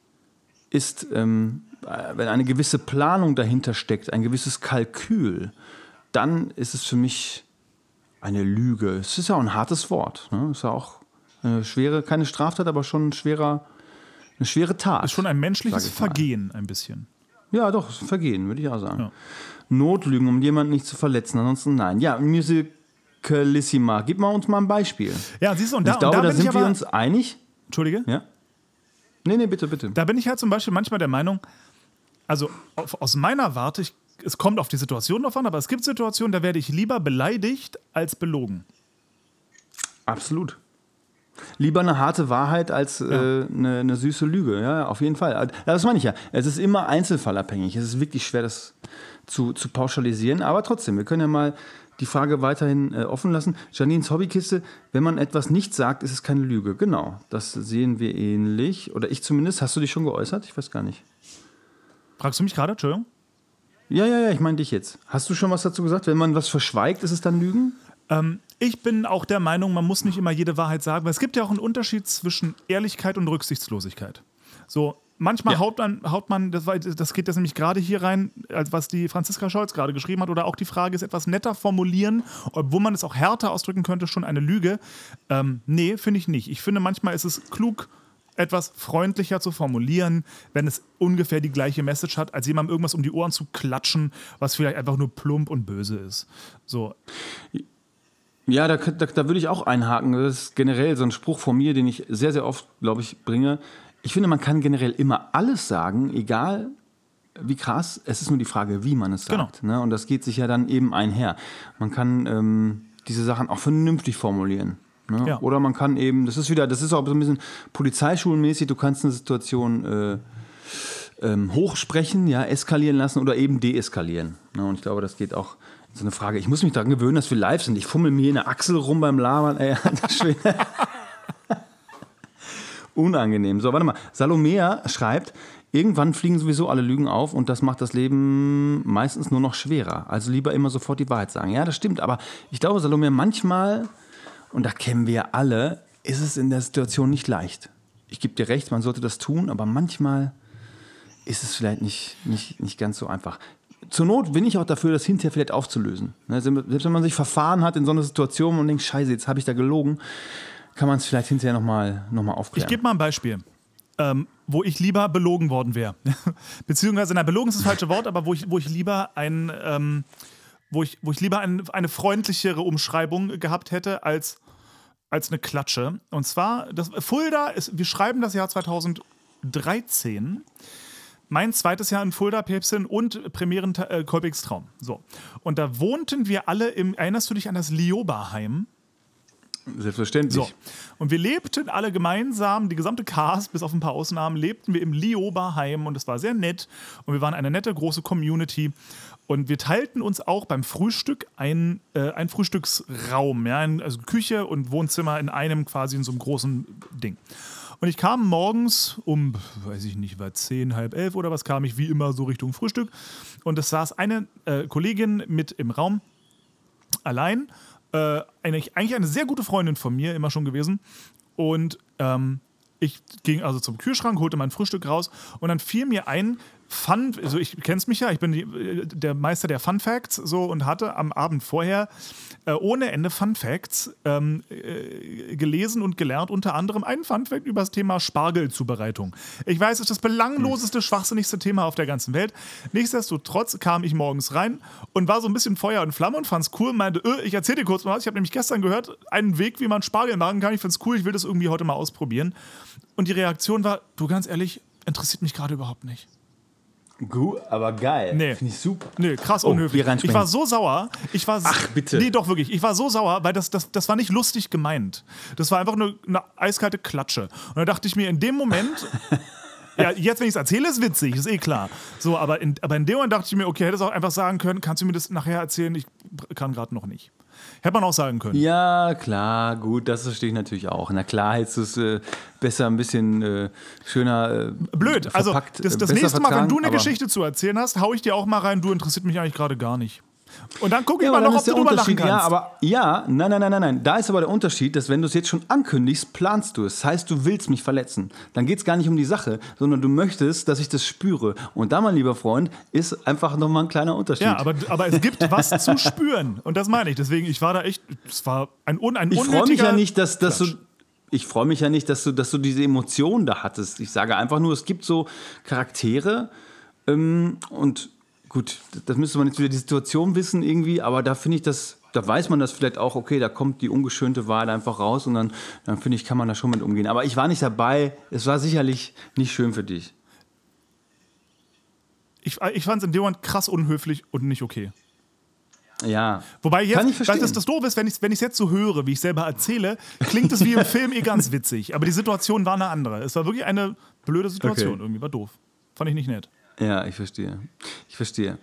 ist, ähm, äh, wenn eine gewisse Planung dahinter steckt, ein gewisses Kalkül, dann ist es für mich eine Lüge. Es ist ja auch ein hartes Wort. Ne? Es ist ja auch eine schwere, keine Straftat, aber schon ein schwerer, eine schwere Tat. Ist schon ein menschliches. Vergehen, ein bisschen. Ja, doch, ist ein Vergehen, würde ich auch sagen. Ja. Notlügen, um jemanden nicht zu verletzen, ansonsten nein. Ja, Musicalissima, gib mal uns mal ein Beispiel. Ja, siehst du, und da, ich glaube, und da da sind wir uns einig. Entschuldige? Ja? Nee, nee, bitte, bitte. Da bin ich halt zum Beispiel manchmal der Meinung, also auf, aus meiner Warte, ich, es kommt auf die Situation drauf an, aber es gibt Situationen, da werde ich lieber beleidigt als belogen. Absolut. Lieber eine harte Wahrheit als äh, eine, eine süße Lüge, ja, auf jeden Fall. Das meine ich ja. Es ist immer einzelfallabhängig. Es ist wirklich schwer, das zu, zu pauschalisieren, aber trotzdem, wir können ja mal die Frage weiterhin äh, offen lassen. Janines Hobbykiste, wenn man etwas nicht sagt, ist es keine Lüge. Genau, das sehen wir ähnlich. Oder ich zumindest. Hast du dich schon geäußert? Ich weiß gar nicht. Fragst du mich gerade? Entschuldigung? Ja, ja, ja, ich meine dich jetzt. Hast du schon was dazu gesagt? Wenn man was verschweigt, ist es dann Lügen? Ähm, ich bin auch der Meinung, man muss nicht immer jede Wahrheit sagen, weil es gibt ja auch einen Unterschied zwischen Ehrlichkeit und Rücksichtslosigkeit. So, manchmal ja. haut man, haut man das, das geht jetzt nämlich gerade hier rein, was die Franziska Scholz gerade geschrieben hat, oder auch die Frage ist etwas netter formulieren, obwohl man es auch härter ausdrücken könnte, schon eine Lüge. Ähm, nee, finde ich nicht. Ich finde, manchmal ist es klug, etwas freundlicher zu formulieren, wenn es ungefähr die gleiche Message hat, als jemandem irgendwas um die Ohren zu klatschen, was vielleicht einfach nur plump und böse ist. So. Ja, da, da, da würde ich auch einhaken. Das ist generell so ein Spruch von mir, den ich sehr, sehr oft, glaube ich, bringe. Ich finde, man kann generell immer alles sagen, egal wie krass. Es ist nur die Frage, wie man es sagt. Genau. Ne? Und das geht sich ja dann eben einher. Man kann ähm, diese Sachen auch vernünftig formulieren. Ne? Ja. Oder man kann eben, das ist wieder, das ist auch so ein bisschen polizeischulenmäßig, du kannst eine Situation äh, ähm, hochsprechen, ja, eskalieren lassen oder eben deeskalieren. Ne? Und ich glaube, das geht auch so eine Frage. Ich muss mich daran gewöhnen, dass wir live sind. Ich fummel mir in der Achsel rum beim Labern. Ey, Unangenehm. So, warte mal. Salomea schreibt, irgendwann fliegen sowieso alle Lügen auf und das macht das Leben meistens nur noch schwerer. Also lieber immer sofort die Wahrheit sagen. Ja, das stimmt. Aber ich glaube, Salomea, manchmal, und da kennen wir alle, ist es in der Situation nicht leicht. Ich gebe dir recht, man sollte das tun, aber manchmal ist es vielleicht nicht, nicht, nicht ganz so einfach zur Not bin ich auch dafür, das hinterher vielleicht aufzulösen. Ne, selbst wenn man sich verfahren hat in so einer Situation und denkt, scheiße, jetzt habe ich da gelogen, kann man es vielleicht hinterher nochmal noch mal aufklären. Ich gebe mal ein Beispiel. Ähm, wo ich lieber belogen worden wäre. Beziehungsweise, na, belogen ist das falsche Wort, aber wo ich, wo ich lieber ein, ähm, wo ich, wo ich lieber ein, eine freundlichere Umschreibung gehabt hätte als, als eine Klatsche. Und zwar, das, Fulda ist, wir schreiben das Jahr 2013 mein zweites Jahr in Fulda, Päpstin und Premieren äh, Kolbigs Traum. So. Und da wohnten wir alle im, erinnerst du dich an das Lioba-Heim? Selbstverständlich. So. Und wir lebten alle gemeinsam, die gesamte Cast, bis auf ein paar Ausnahmen, lebten wir im Lioba-Heim und es war sehr nett. Und wir waren eine nette, große Community. Und wir teilten uns auch beim Frühstück ein, äh, ein Frühstücksraum, ja, also Küche und Wohnzimmer in einem quasi in so einem großen Ding. Und ich kam morgens um, weiß ich nicht, war zehn, halb elf oder was, kam ich wie immer so Richtung Frühstück. Und es saß eine äh, Kollegin mit im Raum, allein. Äh, eine, eigentlich eine sehr gute Freundin von mir, immer schon gewesen. Und ähm, ich ging also zum Kühlschrank, holte mein Frühstück raus und dann fiel mir ein, Fun, also ich kennst mich ja, ich bin die, der Meister der Fun Facts so und hatte am Abend vorher äh, ohne Ende Fun Facts ähm, äh, gelesen und gelernt, unter anderem einen Fun Fact über das Thema Spargelzubereitung. Ich weiß, es ist das belangloseste, hm. schwachsinnigste Thema auf der ganzen Welt. Nichtsdestotrotz kam ich morgens rein und war so ein bisschen Feuer und Flamme und fand es cool. Meinte, öh, ich erzähle dir kurz mal was. Ich habe nämlich gestern gehört, einen Weg, wie man Spargel machen kann. Ich finde es cool, ich will das irgendwie heute mal ausprobieren. Und die Reaktion war, du ganz ehrlich, interessiert mich gerade überhaupt nicht. Gut, aber geil. Nee. Finde ich super. Nee, krass oh, unhöflich. Ich war so sauer. Ich war Ach, bitte. Nee, doch wirklich. Ich war so sauer, weil das, das, das war nicht lustig gemeint. Das war einfach nur eine eiskalte Klatsche. Und da dachte ich mir, in dem Moment. ja, jetzt, wenn ich es erzähle, ist witzig, ist eh klar. So, aber in, aber in dem Moment dachte ich mir, okay, hättest du auch einfach sagen können, kannst du mir das nachher erzählen? Ich kann gerade noch nicht. Hätte man auch sagen können. Ja, klar, gut, das verstehe ich natürlich auch. Na klar, hättest du es äh, besser ein bisschen äh, schöner. Äh, Blöd, also das, das nächste Mal, wenn du eine Geschichte zu erzählen hast, hau ich dir auch mal rein, du interessiert mich eigentlich gerade gar nicht. Und dann gucke ich ja, mal noch, ob du drüber lachen kannst. Ja, aber ja, nein, nein, nein, nein, nein. Da ist aber der Unterschied, dass wenn du es jetzt schon ankündigst, planst du es. Das heißt, du willst mich verletzen. Dann geht es gar nicht um die Sache, sondern du möchtest, dass ich das spüre. Und da, mein lieber Freund, ist einfach nochmal ein kleiner Unterschied. Ja, aber, aber es gibt was zu spüren. Und das meine ich. Deswegen, ich war da echt, es war ein, un, ein Ich freue mich ja nicht, dass, dass du ich freue mich ja nicht, dass du, dass du diese Emotionen da hattest. Ich sage einfach nur, es gibt so Charaktere ähm, und gut, das müsste man jetzt wieder die Situation wissen irgendwie, aber da finde ich das, da weiß man das vielleicht auch, okay, da kommt die ungeschönte Wahrheit einfach raus und dann, dann finde ich, kann man da schon mit umgehen. Aber ich war nicht dabei, es war sicherlich nicht schön für dich. Ich, ich fand es in dem Moment krass unhöflich und nicht okay. Ja. Wobei jetzt, Kann ich verstehen. du, das Doofe ist, wenn ich es wenn ich's jetzt so höre, wie ich selber erzähle, klingt es wie im Film eh ganz witzig. Aber die Situation war eine andere. Es war wirklich eine blöde Situation Okay. irgendwie, war doof. Fand ich nicht nett. Ja, ich verstehe. Ich verstehe.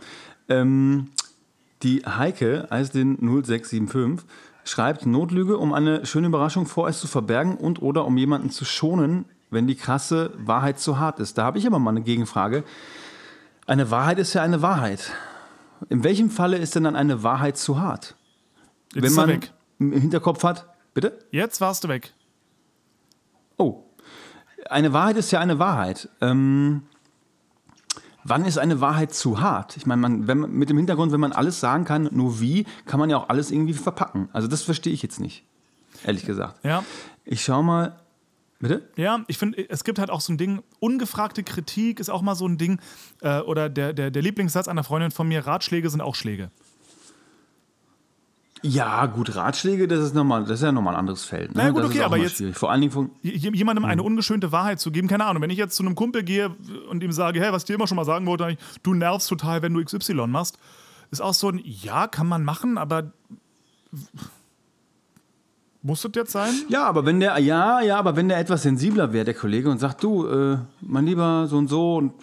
Ähm, die Heike, heißt den 0675, schreibt Notlüge, um eine schöne Überraschung vorerst zu verbergen und oder um jemanden zu schonen, wenn die krasse Wahrheit zu hart ist. Da habe ich aber mal eine Gegenfrage. Eine Wahrheit ist ja eine Wahrheit. In welchem Falle ist denn dann eine Wahrheit zu hart? Jetzt wenn ist man weg. im Hinterkopf hat, bitte? Jetzt warst du weg. Oh, eine Wahrheit ist ja eine Wahrheit. Ähm, wann ist eine Wahrheit zu hart? Ich meine, man, wenn mit dem Hintergrund, wenn man alles sagen kann, nur wie, kann man ja auch alles irgendwie verpacken. Also das verstehe ich jetzt nicht, ehrlich gesagt. Ja. Ich schau mal, bitte? Ja, ich finde, es gibt halt auch so ein Ding, ungefragte Kritik ist auch mal so ein Ding. Äh, oder der, der, der Lieblingssatz einer Freundin von mir, Ratschläge sind auch Schläge. Ja, gut, Ratschläge, das ist, nochmal, das ist ja nochmal ein anderes Feld. Ne? Na gut, das okay, aber jetzt- schwierig. Vor allen Dingen von, Jemandem eine ungeschönte Wahrheit zu geben, keine Ahnung, wenn ich jetzt zu einem Kumpel gehe und ihm sage, hey, was ich dir immer schon mal sagen wollte, du nervst total, wenn du XY machst, ist auch so ein, ja, kann man machen, aber muss das jetzt sein? Ja, aber wenn der, ja, ja, aber wenn der etwas sensibler wäre, der Kollege, und sagt, du, äh, mein Lieber, so und so, und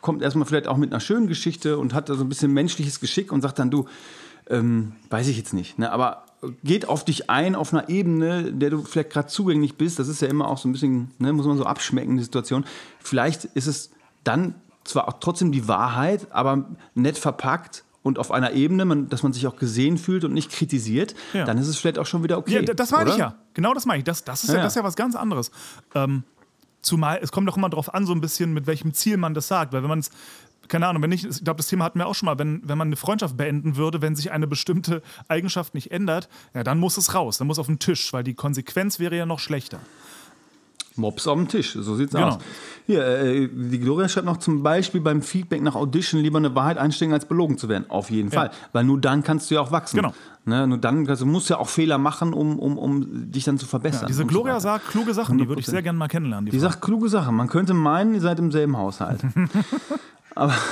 kommt erstmal vielleicht auch mit einer schönen Geschichte und hat da so ein bisschen menschliches Geschick und sagt dann, du, ähm, weiß ich jetzt nicht, ne, aber geht auf dich ein, auf einer Ebene, der du vielleicht gerade zugänglich bist, das ist ja immer auch so ein bisschen, ne, muss man so abschmecken, die Situation. Vielleicht ist es dann zwar auch trotzdem die Wahrheit, aber nett verpackt und auf einer Ebene, man, dass man sich auch gesehen fühlt und nicht kritisiert, Ja. dann ist es vielleicht auch schon wieder okay. Ja, das meine oder? ich ja. Genau das meine ich. Das, das, ist ja, Ja, ja. das ist ja was ganz anderes. Ähm, zumal, es kommt doch immer darauf an, so ein bisschen, mit welchem Ziel man das sagt. Weil wenn man es, keine Ahnung, wenn ich, ich glaube, das Thema hatten wir auch schon mal, wenn, wenn man eine Freundschaft beenden würde, wenn sich eine bestimmte Eigenschaft nicht ändert, ja, dann muss es raus, dann muss auf den Tisch, weil die Konsequenz wäre ja noch schlechter. Mops auf dem Tisch, so sieht's Genau. aus. Hier, äh, die Gloria schreibt noch zum Beispiel beim Feedback nach Audition lieber eine Wahrheit einstecken, als belogen zu werden. Auf jeden Fall. Weil nur dann kannst du ja auch wachsen. Genau. Ne, nur dann also, du musst ja auch Fehler machen, um, um, um dich dann zu verbessern. Diese und so Gloria weiter. sagt kluge Sachen, die würde ich 100%. sehr gerne mal kennenlernen. Die Die sagt kluge Sachen. Man könnte meinen, ihr seid im selben Haushalt. Aber.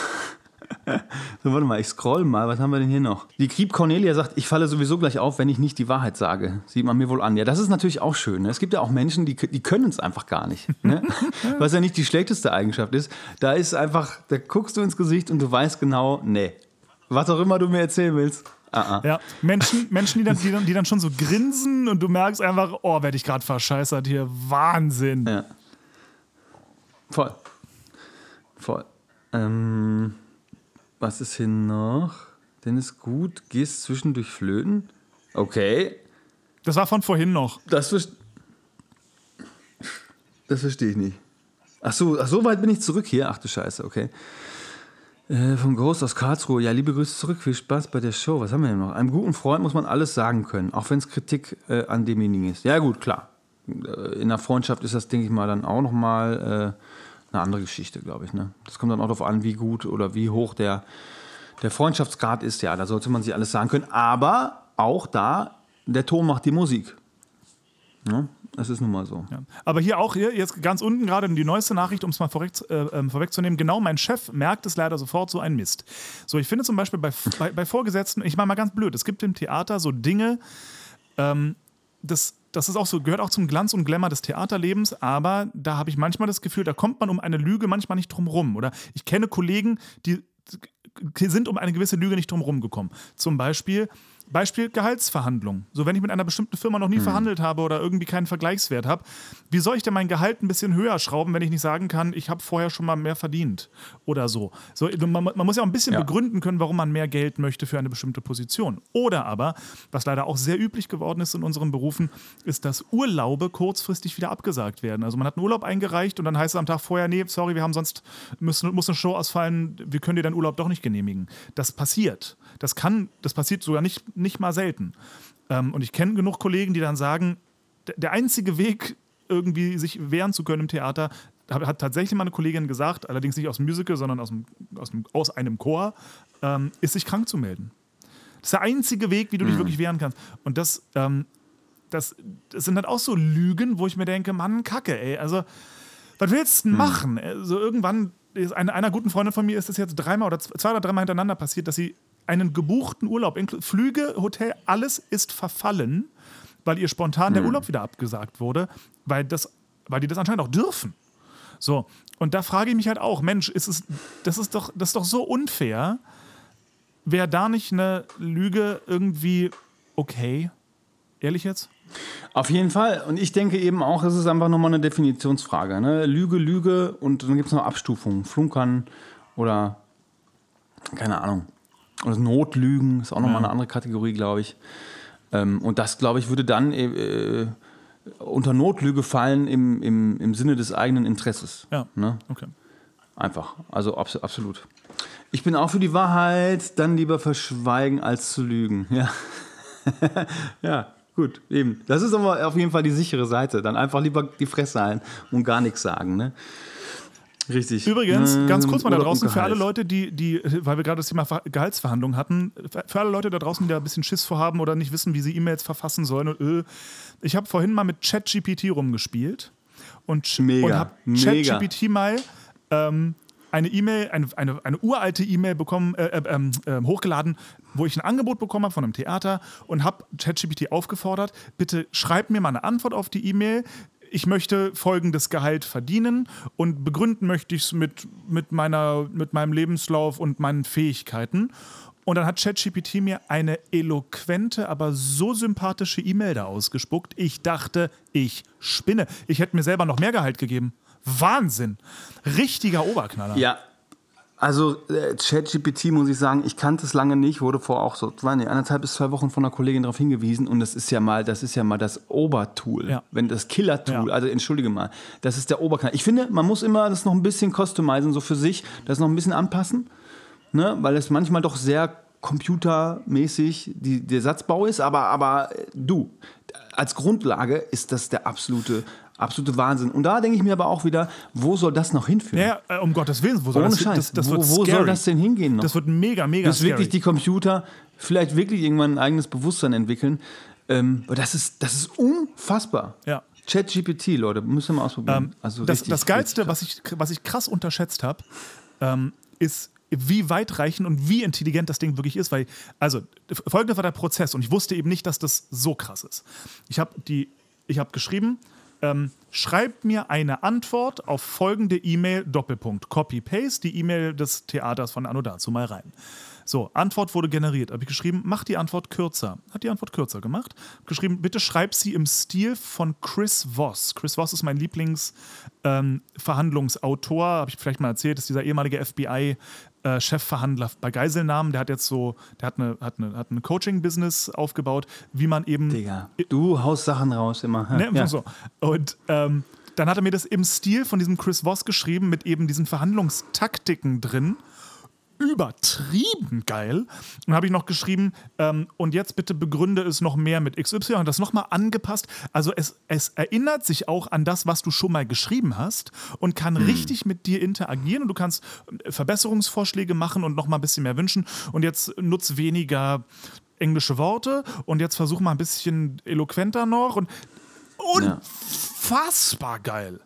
So, warte mal, ich scroll mal. Was haben wir denn hier noch? Die Krieb Cornelia sagt, ich falle sowieso gleich auf, wenn ich nicht die Wahrheit sage. Sieht man mir wohl an. Ja, das ist natürlich auch schön. Ne? Es gibt ja auch Menschen, die, die können es einfach gar nicht. Ne? Was ja nicht die schlechteste Eigenschaft ist. Da ist einfach, da guckst du ins Gesicht und du weißt genau, nee. Was auch immer du mir erzählen willst. Ah, ah. Ja, Menschen, Menschen die, dann, die, dann, die dann schon so grinsen und du merkst einfach, oh, werde ich gerade verscheißert hier. Wahnsinn. Ja. Voll. Ähm, was ist hier noch? Dennis gut, gehst zwischendurch flöten? Okay. Das war von vorhin noch. Das, ver- das verstehe ich nicht. Ach so, ach so weit bin ich zurück hier. Ach du Scheiße, okay. Äh, vom Ghost aus Karlsruhe. Ja, liebe Grüße zurück. Viel Spaß bei der Show. Was haben wir denn noch? Einem guten Freund muss man alles sagen können, auch wenn es Kritik äh, an demjenigen ist. Ja, gut, klar. Äh, in der Freundschaft ist das, denke ich mal, dann auch nochmal äh, eine andere Geschichte, glaube ich. Ne? Das kommt dann auch darauf an, wie gut oder wie hoch der, der Freundschaftsgrad ist. Ja, da sollte man sich alles sagen können. Aber auch da, der Ton macht die Musik. Ne? Das ist nun mal so. Ja. Aber hier auch, hier, jetzt ganz unten gerade die neueste Nachricht, um es mal vorweg, äh, ähm, vorwegzunehmen. Genau, mein Chef merkt es leider sofort, so ein Mist. So, ich finde zum Beispiel bei, bei, bei Vorgesetzten, ich meine mal ganz blöd, es gibt im Theater so Dinge, ähm, das, das ist auch so, gehört auch zum Glanz und Glamour des Theaterlebens, aber da habe ich manchmal das Gefühl, da kommt man um eine Lüge manchmal nicht drum rum. Oder ich kenne Kollegen, die sind um eine gewisse Lüge nicht drum rumgekommen. Zum Beispiel, Beispiel Gehaltsverhandlung. So, wenn ich mit einer bestimmten Firma noch nie verhandelt habe oder irgendwie keinen Vergleichswert habe, wie soll ich denn mein Gehalt ein bisschen höher schrauben, wenn ich nicht sagen kann, ich habe vorher schon mal mehr verdient oder so. so man, man muss ja auch ein bisschen Ja. begründen können, warum man mehr Geld möchte für eine bestimmte Position. Oder aber, was leider auch sehr üblich geworden ist in unseren Berufen, ist, dass Urlaube kurzfristig wieder abgesagt werden. Also man hat einen Urlaub eingereicht und dann heißt es am Tag vorher, nee, sorry, wir haben sonst, müssen, muss eine Show ausfallen, wir können dir deinen Urlaub doch nicht genehmigen. Das passiert. Das kann, das passiert sogar nicht, nicht mal selten. Ähm, und ich kenne genug Kollegen, die dann sagen, der einzige Weg, irgendwie sich wehren zu können im Theater, hat hat tatsächlich mal eine Kollegin gesagt, allerdings nicht aus dem Musical, sondern aus, dem, aus, dem, aus einem Chor, ähm, ist sich krank zu melden. Das ist der einzige Weg, wie du dich wirklich wehren kannst. Und das, ähm, das, das sind dann auch so Lügen, wo ich mir denke, Mann, Kacke, ey. Also, was willst du denn machen? Also, irgendwann, ist eine, einer guten Freundin von mir ist das jetzt dreimal oder zwei oder dreimal hintereinander passiert, dass sie einen gebuchten Urlaub, Flüge, Hotel, alles ist verfallen, weil ihr spontan der Urlaub wieder abgesagt wurde, weil, das, weil die das anscheinend auch dürfen. So, und da frage ich mich halt auch, Mensch, ist es, das, ist doch, das ist doch so unfair. Wäre da nicht eine Lüge irgendwie okay? Ehrlich jetzt? Auf jeden Fall. Und ich denke eben auch, es ist einfach nochmal eine Definitionsfrage. Ne? Lüge, Lüge und dann gibt es noch Abstufungen. Flunkern oder keine Ahnung. Oder Notlügen ist auch nochmal eine andere Kategorie, glaube ich. Ähm, und das, glaube ich, würde dann äh, äh, unter Notlüge fallen im, im, im Sinne des eigenen Interesses. Ja. Ne? Okay. Einfach. Also abs absolut. Ich bin auch für die Wahrheit, dann lieber verschweigen als zu lügen. Ja. ja, gut, eben. Das ist aber auf jeden Fall die sichere Seite. Dann einfach lieber die Fresse halten und gar nichts sagen. Ne? Richtig. Übrigens, Ähm, ganz kurz mal da draußen, für alle. Leute, die, die, weil wir gerade das Thema Ver- Gehaltsverhandlungen hatten, für alle Leute da draußen, die da ein bisschen Schiss vorhaben oder nicht wissen, wie sie E-Mails verfassen sollen. Und, äh, ich habe vorhin mal mit ChatGPT rumgespielt und, Mega, und habe. ChatGPT mal ähm, eine E-Mail, eine, eine, eine uralte E-Mail bekommen, äh, äh, ähm, hochgeladen, wo ich ein Angebot bekommen habe von einem Theater und habe ChatGPT aufgefordert, bitte schreib mir mal eine Antwort auf die E-Mail. Ich möchte folgendes Gehalt verdienen und begründen möchte ich es mit, mit, mit meinem Lebenslauf und meinen Fähigkeiten. Und dann hat ChatGPT mir eine eloquente, aber so sympathische E-Mail da ausgespuckt. Ich dachte, ich spinne. Ich hätte mir selber noch mehr Gehalt gegeben. Wahnsinn. Richtiger Oberknaller. Ja. Also äh, ChatGPT muss ich sagen, ich kannte es lange nicht, wurde vor auch so zwei, nee, anderthalb bis zwei Wochen von einer Kollegin darauf hingewiesen und das ist ja mal, das ist ja mal das Obertool, Ja. wenn das Killer-Tool, Ja. also entschuldige mal, das ist der Oberknall. Ich finde, man muss immer das noch ein bisschen customizen, so für sich, das noch ein bisschen anpassen, ne, weil es manchmal doch sehr computermäßig die, der Satzbau ist, aber, aber äh, du, als Grundlage ist das der absolute, absolute Wahnsinn. Und da denke ich mir aber auch wieder, wo soll das noch hinführen? Ja, ja, äh, um Gottes Willen, wo soll Ohne das, Scheiß. das, das wo wo soll das denn hingehen noch? Das wird mega, mega Bis wirklich scary. die Computer vielleicht wirklich irgendwann ein eigenes Bewusstsein entwickeln. Ähm, das ist, das ist unfassbar. Ja. ChatGPT, Leute, müssen wir mal ausprobieren. also Ähm, das, richtig, das Geilste, was ich, was ich krass unterschätzt habe, ähm, ist, wie weitreichend und wie intelligent das Ding wirklich ist. Weil, also, folgendes war der Prozess und ich wusste eben nicht, dass das so krass ist. Ich habe die, ich habe geschrieben, ähm, schreib mir eine Antwort auf folgende E-Mail, Doppelpunkt, Copy-Paste, die E-Mail des Theaters von Anno dazu mal rein. So, Antwort wurde generiert. Habe ich geschrieben, mach die Antwort kürzer. Hat die Antwort kürzer gemacht. Geschrieben, bitte schreib sie im Stil von Chris Voss. Chris Voss ist mein Lieblingsverhandlungsautor. Habe ich vielleicht mal erzählt, ist dieser ehemalige FBI-Chefverhandler bei Geiselnahmen. Der hat jetzt so, der hat eine, hat eine, hat ein Coaching-Business aufgebaut, wie man eben Digga, du haust Sachen raus immer. Ne, ja. so. Und ähm, dann hat er mir das im Stil von diesem Chris Voss geschrieben, mit eben diesen Verhandlungstaktiken drin. Übertrieben geil. Und habe ich noch geschrieben, ähm, und jetzt bitte begründe es noch mehr mit XY und das nochmal angepasst. Also es, es erinnert sich auch an das, was du schon mal geschrieben hast und kann richtig mit dir interagieren und du kannst äh, Verbesserungsvorschläge machen und nochmal ein bisschen mehr wünschen. Und jetzt nutz weniger englische Worte und jetzt versuch mal ein bisschen eloquenter noch und unfassbar geil.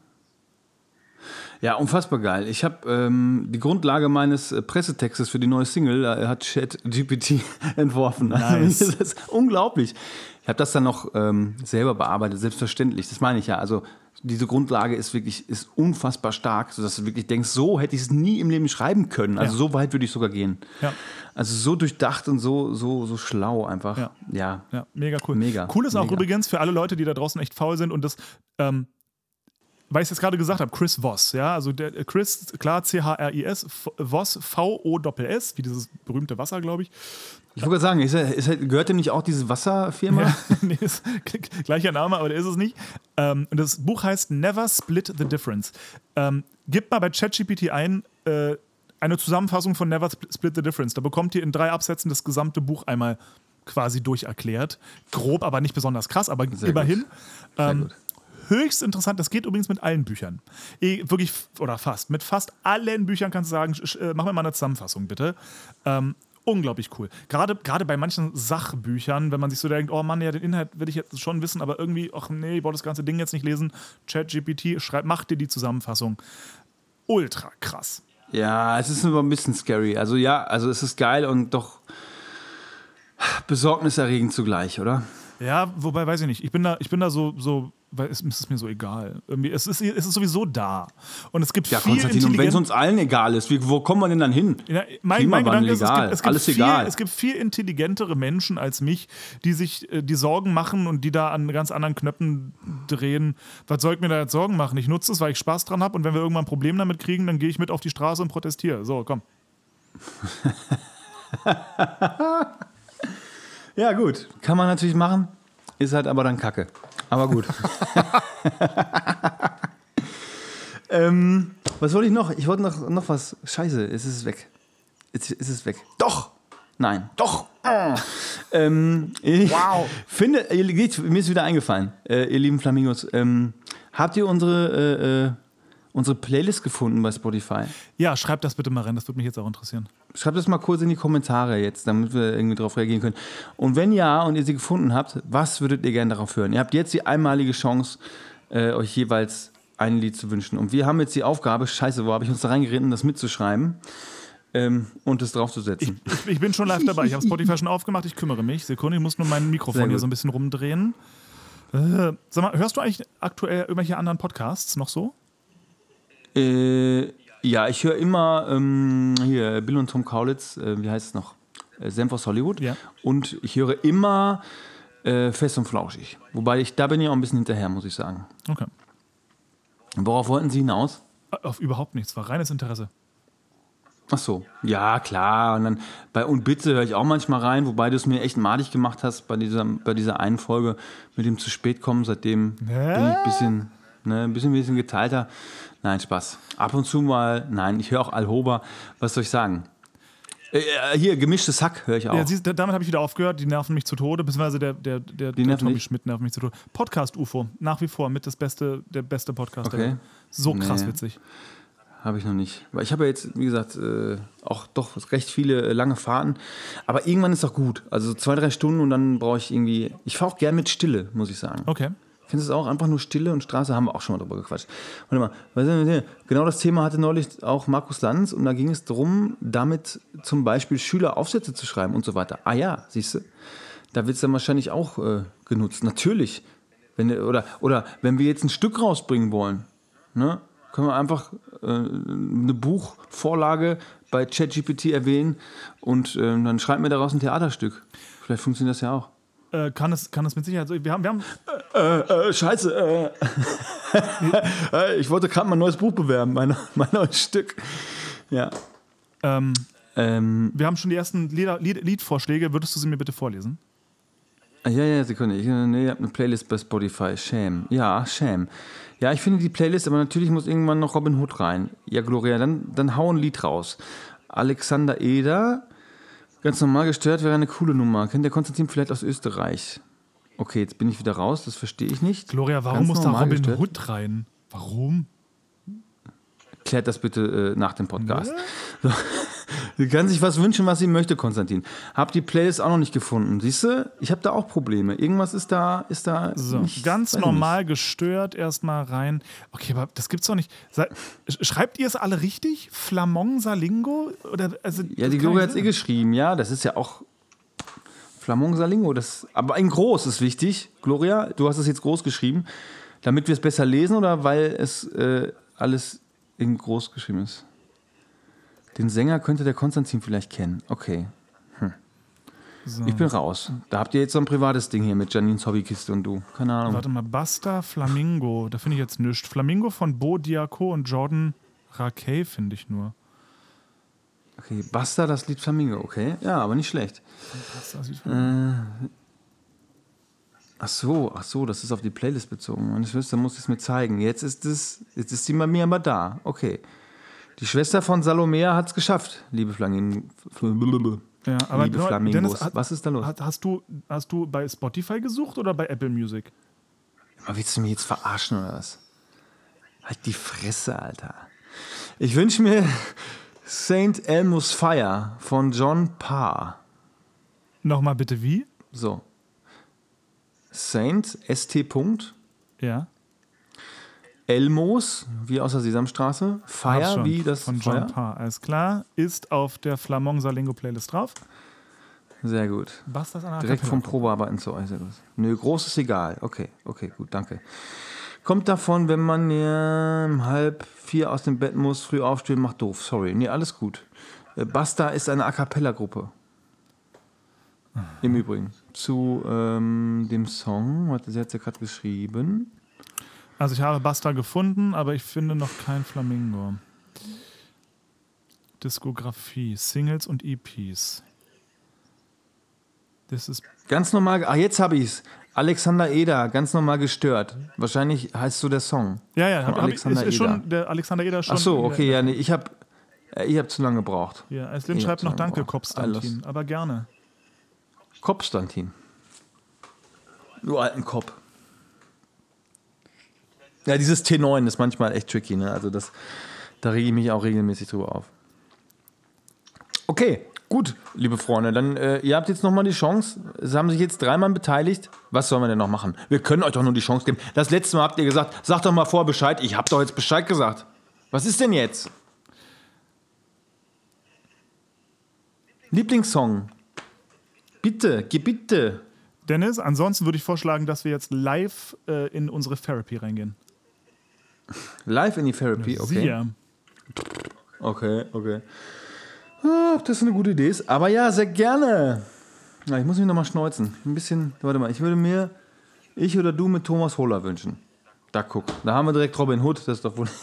Ja, unfassbar geil. Ich habe ähm, die Grundlage meines äh, Pressetextes für die neue Single, äh, hat ChatGPT entworfen. Also, Nice. das ist unglaublich. Ich habe das dann noch ähm, selber bearbeitet, selbstverständlich. Das meine ich ja. Also diese Grundlage ist wirklich ist unfassbar stark, sodass du wirklich denkst, so hätte ich es nie im Leben schreiben können. Also Ja. so weit würde ich sogar gehen. Ja. Also so durchdacht und so, so, so schlau einfach. Ja. ja. Ja, mega cool. Mega, Cool ist auch mega. übrigens für alle Leute, die da draußen echt faul sind und das, ähm, weil ich es jetzt gerade gesagt habe, Chris Voss, ja, also der äh, Chris, klar, C-H-R-I-S, Voss, V-O-S-S, wie dieses berühmte Wasser, glaube ich. Ich wollte gerade sagen, ist ist gehört dem nicht auch diese Wasserfirma? Ja, nee, ist gleicher Name, aber der ist es nicht. Ähm, und das Buch heißt Never Split the Difference. Ähm, gebt mal bei ChatGPT ein, äh, eine Zusammenfassung von Never Spl- Split the Difference. Da bekommt ihr in drei Absätzen das gesamte Buch einmal quasi durcherklärt. Grob, aber nicht besonders krass, aber Sehr immerhin. Ähm. Höchst interessant. Das geht übrigens mit allen Büchern. Eh, wirklich, oder fast. Mit fast allen Büchern kannst du sagen, äh, mach mir mal eine Zusammenfassung, bitte. Ähm, unglaublich cool. Gerade, gerade bei manchen Sachbüchern, wenn man sich so denkt, oh Mann, ja, den Inhalt will ich jetzt schon wissen, aber irgendwie, ach nee, ich brauche das ganze Ding jetzt nicht lesen. ChatGPT, schreib, mach dir die Zusammenfassung. Ultra krass. Ja, es ist aber ein bisschen scary. Also ja, also es ist geil und doch besorgniserregend zugleich, oder? Ja, wobei weiß ich nicht. Ich bin da, ich bin da so, so weil es, es ist mir so egal. Irgendwie, es, ist, es ist sowieso da. Und es gibt Ja, viel Konstantin, und wenn es uns allen egal ist, wie, wo kommen wir denn dann hin? Ja, mein, mein Gedanke ist, es gibt, es, gibt alles viel, egal. es gibt viel intelligentere Menschen als mich, die sich äh, die Sorgen machen und die da an ganz anderen Knöpfen drehen. Was soll ich mir da jetzt Sorgen machen? Ich nutze es, weil ich Spaß dran habe und wenn wir irgendwann ein Problem damit kriegen, dann gehe ich mit auf die Straße und protestiere. So, komm. Ja, gut. Kann man natürlich machen. Ist halt aber dann Kacke. Aber gut. ähm, was wollte ich noch? Ich wollte noch, noch was. Scheiße, es ist weg. Jetzt ist es weg. Doch! Nein. Doch! Ähm, wow. Finde, mir ist wieder eingefallen, äh, ihr lieben Flamingos. Ähm, habt ihr unsere, äh, äh, unsere Playlist gefunden bei Spotify? Ja, schreib das bitte mal rein, das würde mich jetzt auch interessieren. Schreibt das mal kurz in die Kommentare jetzt, damit wir irgendwie darauf reagieren können. Und wenn ja und ihr sie gefunden habt, was würdet ihr gerne darauf hören? Ihr habt jetzt die einmalige Chance, äh, euch jeweils ein Lied zu wünschen. Und wir haben jetzt die Aufgabe, scheiße, wo habe ich uns da reingeritten, das mitzuschreiben ähm, und es draufzusetzen. Ich, ich bin schon live dabei. Ich habe Spotify schon aufgemacht, ich kümmere mich. Sekunde, ich muss nur mein Mikrofon hier so ein bisschen rumdrehen. Äh, sag mal, hörst du eigentlich aktuell irgendwelche anderen Podcasts noch so? Äh, ja, ich höre immer ähm, hier Bill und Tom Kaulitz, äh, wie heißt es noch? Äh, Senf aus Hollywood. Ja. Und ich höre immer äh, Fest und Flauschig. Wobei ich, da bin ich auch ein bisschen hinterher, muss ich sagen. Okay. Worauf wollten Sie hinaus? Auf überhaupt nichts, war reines Interesse. Ach so, ja, klar. Und dann bei Und Bitte höre ich auch manchmal rein, wobei du es mir echt madig gemacht hast bei dieser, bei dieser einen Folge mit dem zu spät kommen. Seitdem bin ich ein bisschen, ne, ein bisschen, ein bisschen geteilter. Nein, Spaß. Ab und zu mal, nein, ich höre auch Alhoba. Was soll ich sagen? Äh, äh, hier, gemischtes Hack höre ich auch. Ja, siehst, damit habe ich wieder aufgehört. Die nerven mich zu Tode, beziehungsweise der, der, der, der nerven Tommy? Schmidt nervt mich zu Tode. Podcast UFO, nach wie vor mit das beste, der beste Podcast. der Okay. Welt. So krass Nee. witzig. Habe ich noch nicht. Weil ich habe ja jetzt, wie gesagt, äh, auch doch recht viele lange Fahrten. Aber irgendwann ist auch gut. Also zwei, drei Stunden und dann brauche ich irgendwie. Ich fahre auch gern mit Stille, muss ich sagen. Okay. Kennst du es auch? Einfach nur Stille und Straße haben wir auch schon mal drüber gequatscht. Warte mal, genau das Thema hatte neulich auch Markus Lanz und da ging es darum, damit zum Beispiel Schüler Aufsätze zu schreiben und so weiter. Ah ja, siehst du, da wird es dann wahrscheinlich auch äh, genutzt. Natürlich. Wenn, oder, oder wenn wir jetzt ein Stück rausbringen wollen, ne, können wir einfach äh, eine Buchvorlage bei ChatGPT erwähnen und äh, dann schreiben wir daraus ein Theaterstück. Vielleicht funktioniert das ja auch. Äh, kann, es, kann es mit Sicherheit so. Wir haben, wir haben Äh, äh, scheiße. Äh. Äh, ich wollte gerade mein neues Buch bewerben, mein, mein neues Stück. Ja. ähm, Ähm, wir haben schon die ersten Lieder, Lied, Liedvorschläge. Würdest du sie mir bitte vorlesen? ja, ja, Sekunde. Ich, äh, nee, ich habe eine Playlist bei Spotify. Shame. Ja, Shame. Ja, ich finde die Playlist, aber natürlich muss irgendwann noch Robin Hood rein. Ja, Gloria, dann, dann hau ein Lied raus. Alexander Eder, ganz normal gestört, wäre eine coole Nummer. Kennt der Konstantin vielleicht aus Österreich? Okay, jetzt bin ich wieder raus, das verstehe ich nicht. Gloria, warum Ganz muss da Robin gestört. Hood rein? Warum? Klärt das bitte äh, nach dem Podcast. So. Sie kann sich was wünschen, was sie möchte, Konstantin. Hab die Playlist auch noch nicht gefunden. Siehst du, ich habe da auch Probleme. Irgendwas ist da, ist da So, nicht, ganz normal gestört erstmal rein. Okay, aber das gibt's doch nicht. Schreibt ihr es alle richtig? Flamong Salingo? Oder, also, Nicht. Ja, die Gloria nicht hat es eh geschrieben. Ja, das ist ja auch Flamong Salingo. Das, aber in groß ist wichtig. Gloria, du hast es jetzt groß geschrieben, damit wir es besser lesen oder weil es äh, alles in groß geschrieben ist? Den Sänger könnte der Konstantin vielleicht kennen. Okay. So. Ich bin raus. Da habt ihr jetzt so ein privates Ding hier mit Janines Hobbykiste und du. Keine Ahnung. Warte mal, Basta Flamingo. Da finde ich jetzt nichts. Flamingo von Bo Diaco und Jordan Rakey finde ich nur. Okay, Basta, das Lied Flamingo, okay. Ja, aber nicht schlecht. Das sieht- Ach so, ach so, das ist auf die Playlist bezogen. Meine Schwester muss es mir zeigen. Jetzt ist es, jetzt ist sie bei mir aber da. Okay. Die Schwester von Salomea hat es geschafft, liebe Flamingo. Ja, aber liebe Dennis, Flamingos. hat- Was ist da los? Hast, du, hast du bei Spotify gesucht oder bei Apple Music? Willst du mich jetzt verarschen oder was? Halt die Fresse, Alter. Ich wünsche mir St. Elmo's Fire von John Parr. Nochmal bitte wie? So. Saint, ST. Punkt, Ja. Elmos, wie aus der Sesamstraße. Fire, wie das Von Feuer. John Parr. Alles klar. Ist auf der Flamong Salingo Playlist drauf. Sehr gut. Bastas an Direkt vom Probearbeiten zu euch. Nö, groß ist egal. Okay, okay, gut, danke. Kommt davon, wenn man ja um halb vier aus dem Bett muss, früh aufstehen, macht doof. Sorry. Nee, alles gut. Äh, Basta ist eine A Cappella-Gruppe. Im Übrigen. Zu ähm, dem Song, warte, sie hat es ja gerade geschrieben. Also ich habe Basta gefunden, aber ich finde noch kein Flamingo. Diskografie, Singles und EPs. Das ist Ganz normal, ah, jetzt habe ich's. Alexander Eder, ganz normal gestört. Wahrscheinlich heißt so der Song. ja ja, hab, hab ich, ist, Alexander Eder. schon der Alexander Eder schon. Ach so, okay, ja, nee, ich habe äh, ich hab zu lange gebraucht. Hier, Eislin Ich schreibt noch Danke, gebraucht. Kopfstantin, aber gerne. Kopfstantin. Du alten Kopf. Ja, dieses T9 ist manchmal echt tricky, ne? Also das, da rege ich mich auch regelmäßig drüber auf. Okay, gut, liebe Freunde, dann äh, ihr habt jetzt nochmal die Chance. Es haben sich jetzt dreimal beteiligt. Was sollen wir denn noch machen? Wir können euch doch nur die Chance geben. Das letzte Mal habt ihr gesagt, sagt doch mal vor Bescheid. Ich hab doch jetzt Bescheid gesagt. Was ist denn jetzt? Lieblingssong. Bitte, geh bitte. Dennis, ansonsten würde ich vorschlagen, dass wir jetzt live äh, in unsere Therapy reingehen. Live in die Therapy, okay. Siehe. Okay, okay. Ah, ob das eine gute Idee ist. Aber ja, sehr gerne. Ja, ich muss mich nochmal schneuzen. Ein bisschen, warte mal, ich würde mir, ich oder du mit Thomas Hohler wünschen. Da guck, da haben wir direkt Robin Hood, das ist doch wohl.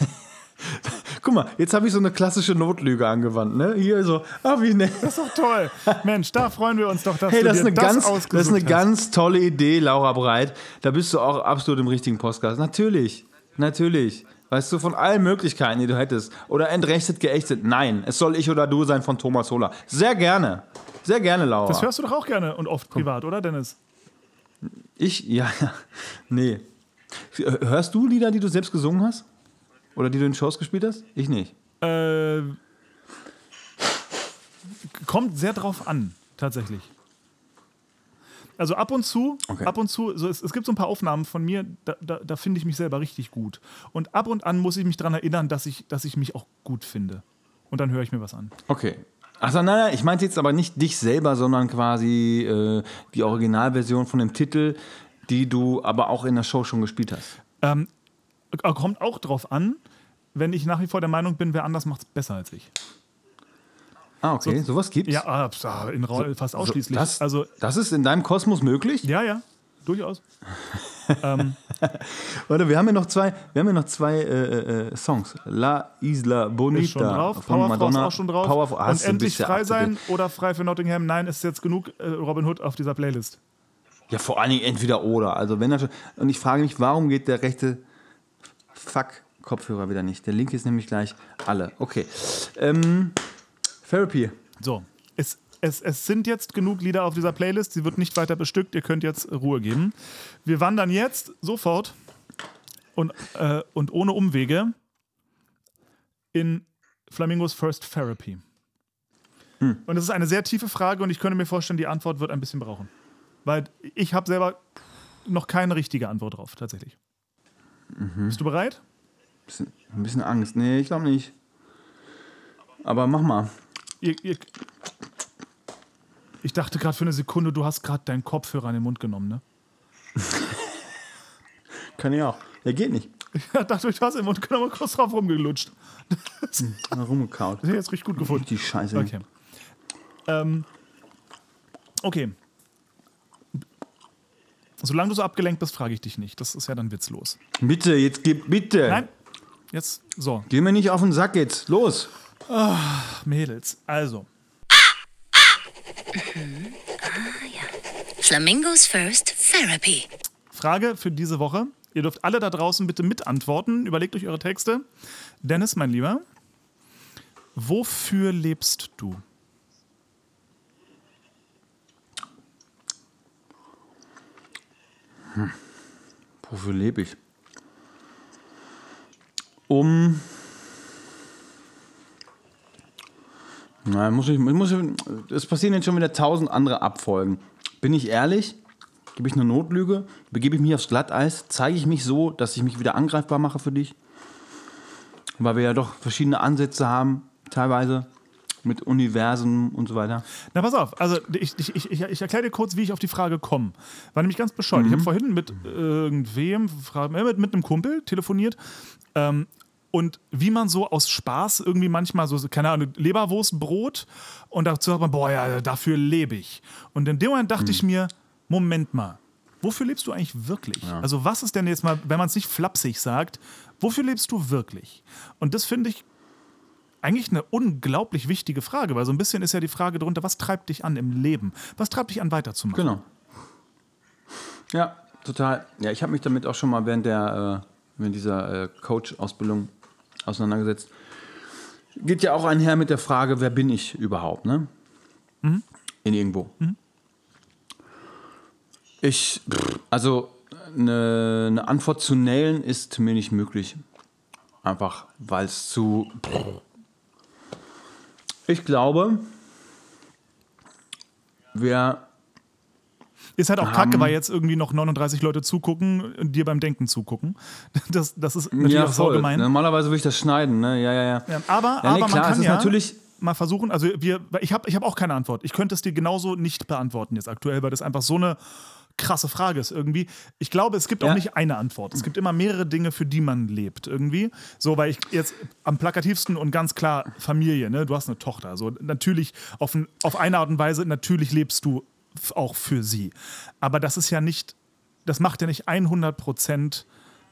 Guck mal, jetzt habe ich so eine klassische Notlüge angewandt, ne? Hier so, ah, wie ne. Das ist doch toll. Mensch, da freuen wir uns doch, dass Hey, du das ist dir eine, das ganz, ausgesucht das ist eine hast. ganz tolle Idee, Laura Breit. Da bist du auch absolut im richtigen Podcast. Natürlich, natürlich. Weißt du, von allen Möglichkeiten, die du hättest. Oder entrechtet, geächtet. Nein, es soll ich oder du sein von Thomas Hohler. Sehr gerne. Sehr gerne, Laura. Das hörst du doch auch gerne und oft privat, oder Dennis? ich, ja, ja. Nee. Hörst du Lieder, die du selbst gesungen hast? Oder die du in Shows gespielt hast? Ich nicht. Äh, kommt sehr drauf an, tatsächlich. Also ab und zu, Okay. ab und zu, so es, es gibt so ein paar Aufnahmen von mir, da, da, da finde ich mich selber richtig gut. Und ab und an muss ich mich daran erinnern, dass ich, dass ich mich auch gut finde. Und dann höre ich mir was an. Okay. Also nein, nein, ich meinte jetzt aber nicht dich selber, sondern quasi äh, die Originalversion von dem Titel, die du aber auch in der Show schon gespielt hast. Ähm, äh, kommt auch drauf an, wenn ich nach wie vor der Meinung bin, wer anders macht es besser als ich. Ah, okay, sowas gibt's. Ja, ah, ah, in, Ra- fast ausschließlich. So, das, also, das ist in deinem Kosmos möglich? ja, ja, durchaus. Warte, wir haben ja noch zwei, wir haben ja noch zwei äh, äh, Songs. La Isla Bonita Ist schon drauf. von Powerfrau Madonna. ist auch schon drauf. Powerful, und hast du, endlich frei sein oder frei für Nottingham. Nein, ist jetzt genug äh, Robin Hood auf dieser Playlist. Ja, vor allen Dingen entweder oder. Also wenn er schon, und ich frage mich, warum geht der rechte Fuck Kopfhörer wieder nicht? Der linke ist nämlich gleich alle. Okay. Ähm, Therapy. So, es, es, es sind jetzt genug Lieder auf dieser Playlist. Sie wird nicht weiter bestückt. Ihr könnt jetzt Ruhe geben. Wir wandern jetzt sofort und, äh, und ohne Umwege in Flamingos First Therapy. Hm. Und das ist eine sehr tiefe Frage und ich könnte mir vorstellen, die Antwort wird ein bisschen brauchen. Weil ich habe selber noch keine richtige Antwort drauf, tatsächlich. Mhm. Bist du bereit? Bisschen, ein bisschen Angst. Nee, ich glaube nicht. Aber mach mal. Ihr, ihr, ich dachte gerade für eine Sekunde, du hast gerade deinen Kopfhörer in den Mund genommen, ne? Kann ich auch. Ja, geht nicht. Ich dachte, du hast in den Mund genommen und kurz drauf rumgelutscht. Rumgekaut. Das hätte ich jetzt richtig gut gefunden. Die Scheiße. Okay. Ähm, okay. Solange du so abgelenkt bist, frage ich dich nicht. Das ist ja dann witzlos. Bitte, jetzt gib, bitte. Nein. Jetzt, so, Geh mir nicht auf den Sack jetzt. Los. Mädels. Also, Flamingos First Therapy. Frage für diese Woche. Ihr dürft alle da draußen bitte mitantworten. Überlegt euch eure Texte. Dennis, mein Lieber, wofür lebst du? Wofür lebe ich? Um. Na, muss ich, muss ich, es passieren jetzt schon wieder tausend andere Abfolgen. Bin ich ehrlich? Gebe ich eine Notlüge? Begebe ich mich aufs Glatteis? Zeige ich mich so, dass ich mich wieder angreifbar mache für dich? Weil wir ja doch verschiedene Ansätze haben, teilweise. Mit Universen und so weiter. Na, pass auf. Also, ich, ich, ich, ich erkläre dir kurz, wie ich auf die Frage komme. War nämlich ganz bescheuert. Ich habe vorhin mit irgendwem, äh, mit, mit einem Kumpel telefoniert. Ähm, und wie man so aus Spaß irgendwie manchmal so, keine Ahnung, Leberwurstbrot und dazu sagt man, boah, ja, dafür lebe ich. Und in dem Moment dachte ich mir, Moment mal, wofür lebst du eigentlich wirklich? Also, was ist denn jetzt mal, wenn man es nicht flapsig sagt, wofür lebst du wirklich? Und das finde ich eigentlich eine unglaublich wichtige Frage, weil so ein bisschen ist ja die Frage drunter, was treibt dich an im Leben? Was treibt dich an, weiterzumachen? Genau. Ja, total. Ja, ich habe mich damit auch schon mal während der äh, während dieser äh, Coach-Ausbildung auseinandergesetzt. Geht ja auch einher mit der Frage, wer bin ich überhaupt, ne? In irgendwo. Ich, pff, also eine, eine Antwort zu nailen ist mir nicht möglich. Einfach, weil es zu. Ich glaube, wer Ist halt auch kacke, weil jetzt irgendwie noch 39 Leute zugucken und dir beim Denken zugucken. Das, das ist natürlich auch so voll. gemein. Normalerweise würde ich das schneiden, ne? Ja, ja, ja. Ja, aber Ja, nee, aber klar, man kann ja natürlich- mal versuchen, also wir, ich habe ich hab auch keine Antwort. Ich könnte es dir genauso nicht beantworten jetzt aktuell, weil das einfach so eine krasse Frage ist irgendwie. Ich glaube, es gibt auch Ja. nicht eine Antwort. Es gibt immer mehrere Dinge, für die man lebt irgendwie. So, weil ich jetzt am plakativsten und ganz klar Familie, ne? Du hast eine Tochter. So, natürlich auf, ein, auf eine Art und Weise, natürlich lebst du auch für sie. Aber das ist ja nicht, das macht ja nicht 100 Prozent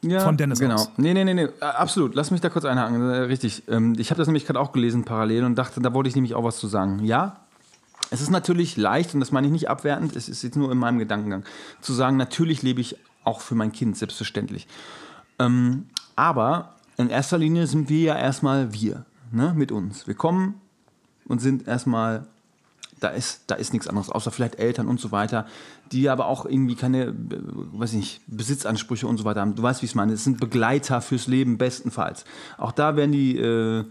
Ja, von Dennis genau. aus. Nee, nee, nee, nee, absolut. Lass mich da kurz einhaken. Äh, Richtig. Ähm, Ich habe das nämlich gerade auch gelesen parallel und dachte, da wollte ich nämlich auch was zu sagen. Ja, es ist natürlich leicht, und das meine ich nicht abwertend, es ist jetzt nur in meinem Gedankengang, zu sagen, natürlich lebe ich auch für mein Kind, selbstverständlich. Ähm, aber in erster Linie sind wir ja erstmal wir, ne, mit uns. Wir kommen und sind erstmal da ist, da ist nichts anderes, außer vielleicht Eltern und so weiter, die aber auch irgendwie keine, weiß ich nicht, Besitzansprüche und so weiter haben. Du weißt, wie ich es meine. Es sind Begleiter fürs Leben bestenfalls. Auch da werden die, äh,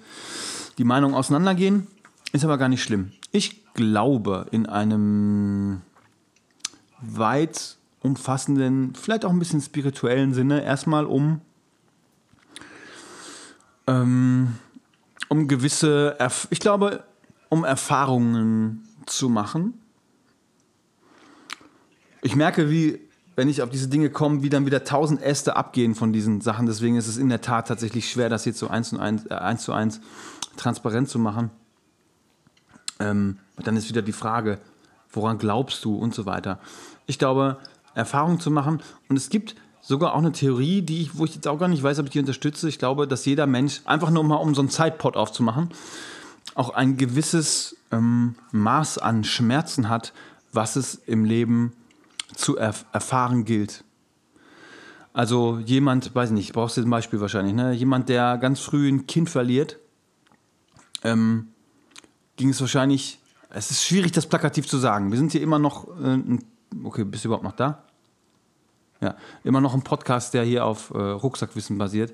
die Meinungen auseinandergehen, ist aber gar nicht schlimm. Ich glaube in einem weit umfassenden, vielleicht auch ein bisschen spirituellen Sinne, erstmal um, ähm, um gewisse, Erf ich glaube, um Erfahrungen zu machen. Ich merke, wie, wenn ich auf diese Dinge komme, wie dann wieder tausend Äste abgehen von diesen Sachen. Deswegen ist es in der Tat tatsächlich schwer, das jetzt so eins, eins, äh, eins zu eins transparent zu machen. Ähm, dann ist wieder die Frage, woran glaubst du und so weiter. Ich glaube, Erfahrungen zu machen. Und es gibt sogar auch eine Theorie, die ich, wo ich jetzt auch gar nicht weiß, ob ich die unterstütze. Ich glaube, dass jeder Mensch, einfach nur mal um so einen Zeitpot aufzumachen, auch ein gewisses ähm, Maß an Schmerzen hat, was es im Leben zu erf erfahren gilt. Also jemand, weiß nicht, brauchst du ein Beispiel wahrscheinlich, ne? jemand, der ganz früh ein Kind verliert, ähm, ging es wahrscheinlich, es ist schwierig, das plakativ zu sagen. Wir sind hier immer noch, äh, ein, okay, bist du überhaupt noch da? Ja, immer noch ein Podcast, der hier auf äh, Rucksackwissen basiert.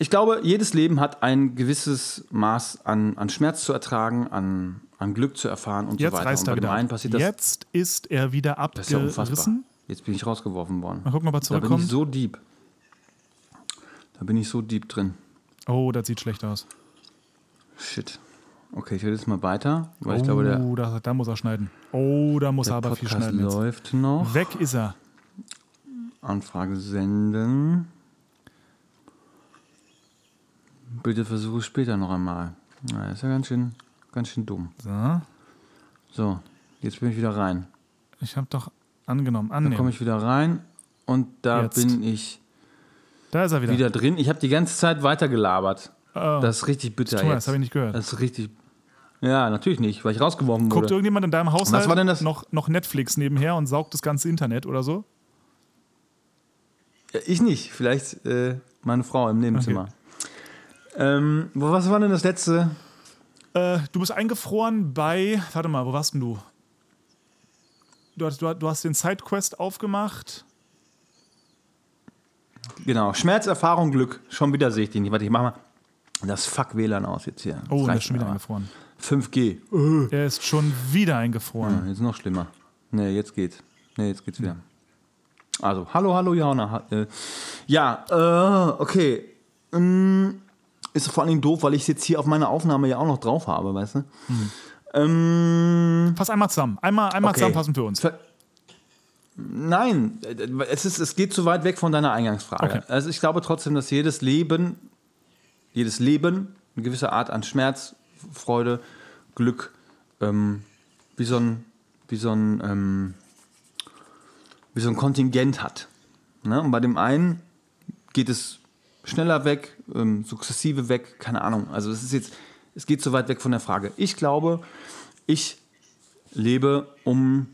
Ich glaube, jedes Leben hat ein gewisses Maß an, an Schmerz zu ertragen, an, an Glück zu erfahren und Jetzt so weiter. reißt und er bei dem wieder passiert das. Jetzt ist er wieder ist ja abgerissen. Jetzt bin ich rausgeworfen worden. Mal gucken, ob er Da bin zurückkommt. ich so deep. Da bin ich so deep drin. Oh, das sieht schlecht aus. Shit. Okay, ich rede jetzt mal weiter, weil oh, ich glaube, der, da, da muss er schneiden. Oh, da muss der er aber viel Podcast schneiden jetzt. läuft noch. Weg ist er. Anfrage senden. Bitte versuche später noch einmal. Na, ist ja ganz schön, ganz schön dumm. So. So, jetzt bin ich wieder rein. Ich habe doch angenommen. Dann komme Annehmen. ich wieder rein und da Jetzt. bin ich Da ist er wieder. wieder drin. Ich habe die ganze Zeit weitergelabert. Oh. Das ist richtig bitter jetzt. das habe ich nicht gehört. Das ist richtig. Ja, natürlich nicht, weil ich rausgeworfen Guckt wurde. irgendjemand in deinem Haushalt war denn das? Noch, noch Netflix nebenher und saugt das ganze Internet oder so? Ja, Ich nicht, vielleicht äh, meine Frau im Nebenzimmer. Ähm, wo- was war denn das letzte? Äh, du bist eingefroren bei. Warte mal, wo warst denn du? Du hast, du, hast- du hast den Sidequest aufgemacht. Genau, Schmerz, Erfahrung, Glück. Schon wieder sehe ich den nicht. Warte, ich mach mal das Fuck WLAN aus jetzt hier. Oh, Das der reicht ist schon wieder aber. eingefroren. 5G. Er ist schon wieder eingefroren. Ja, jetzt noch schlimmer. Nee, jetzt geht's. Nee, jetzt geht's wieder. Also, hallo, hallo, Johanna. Ha- äh, Ja, äh, okay. Ähm, ist vor allen Dingen doof, weil ich es jetzt hier auf meiner Aufnahme ja auch noch drauf habe, weißt du? Ähm, Fass einmal zusammen. Einmal, einmal Okay. zusammenfassen für uns. Ver- Nein, äh, es, ist, es geht zu weit weg von deiner Eingangsfrage. Okay. Also ich glaube trotzdem, dass jedes Leben, jedes Leben eine gewisse Art an Schmerz, Freude, Glück, ähm, wie so ein, wie so ein, ähm, wie so ein Kontingent hat. Ne? Und bei dem einen geht es schneller weg, ähm, sukzessive weg, keine Ahnung. Also es ist jetzt, es geht zu weit weg von der Frage. Ich glaube, ich lebe um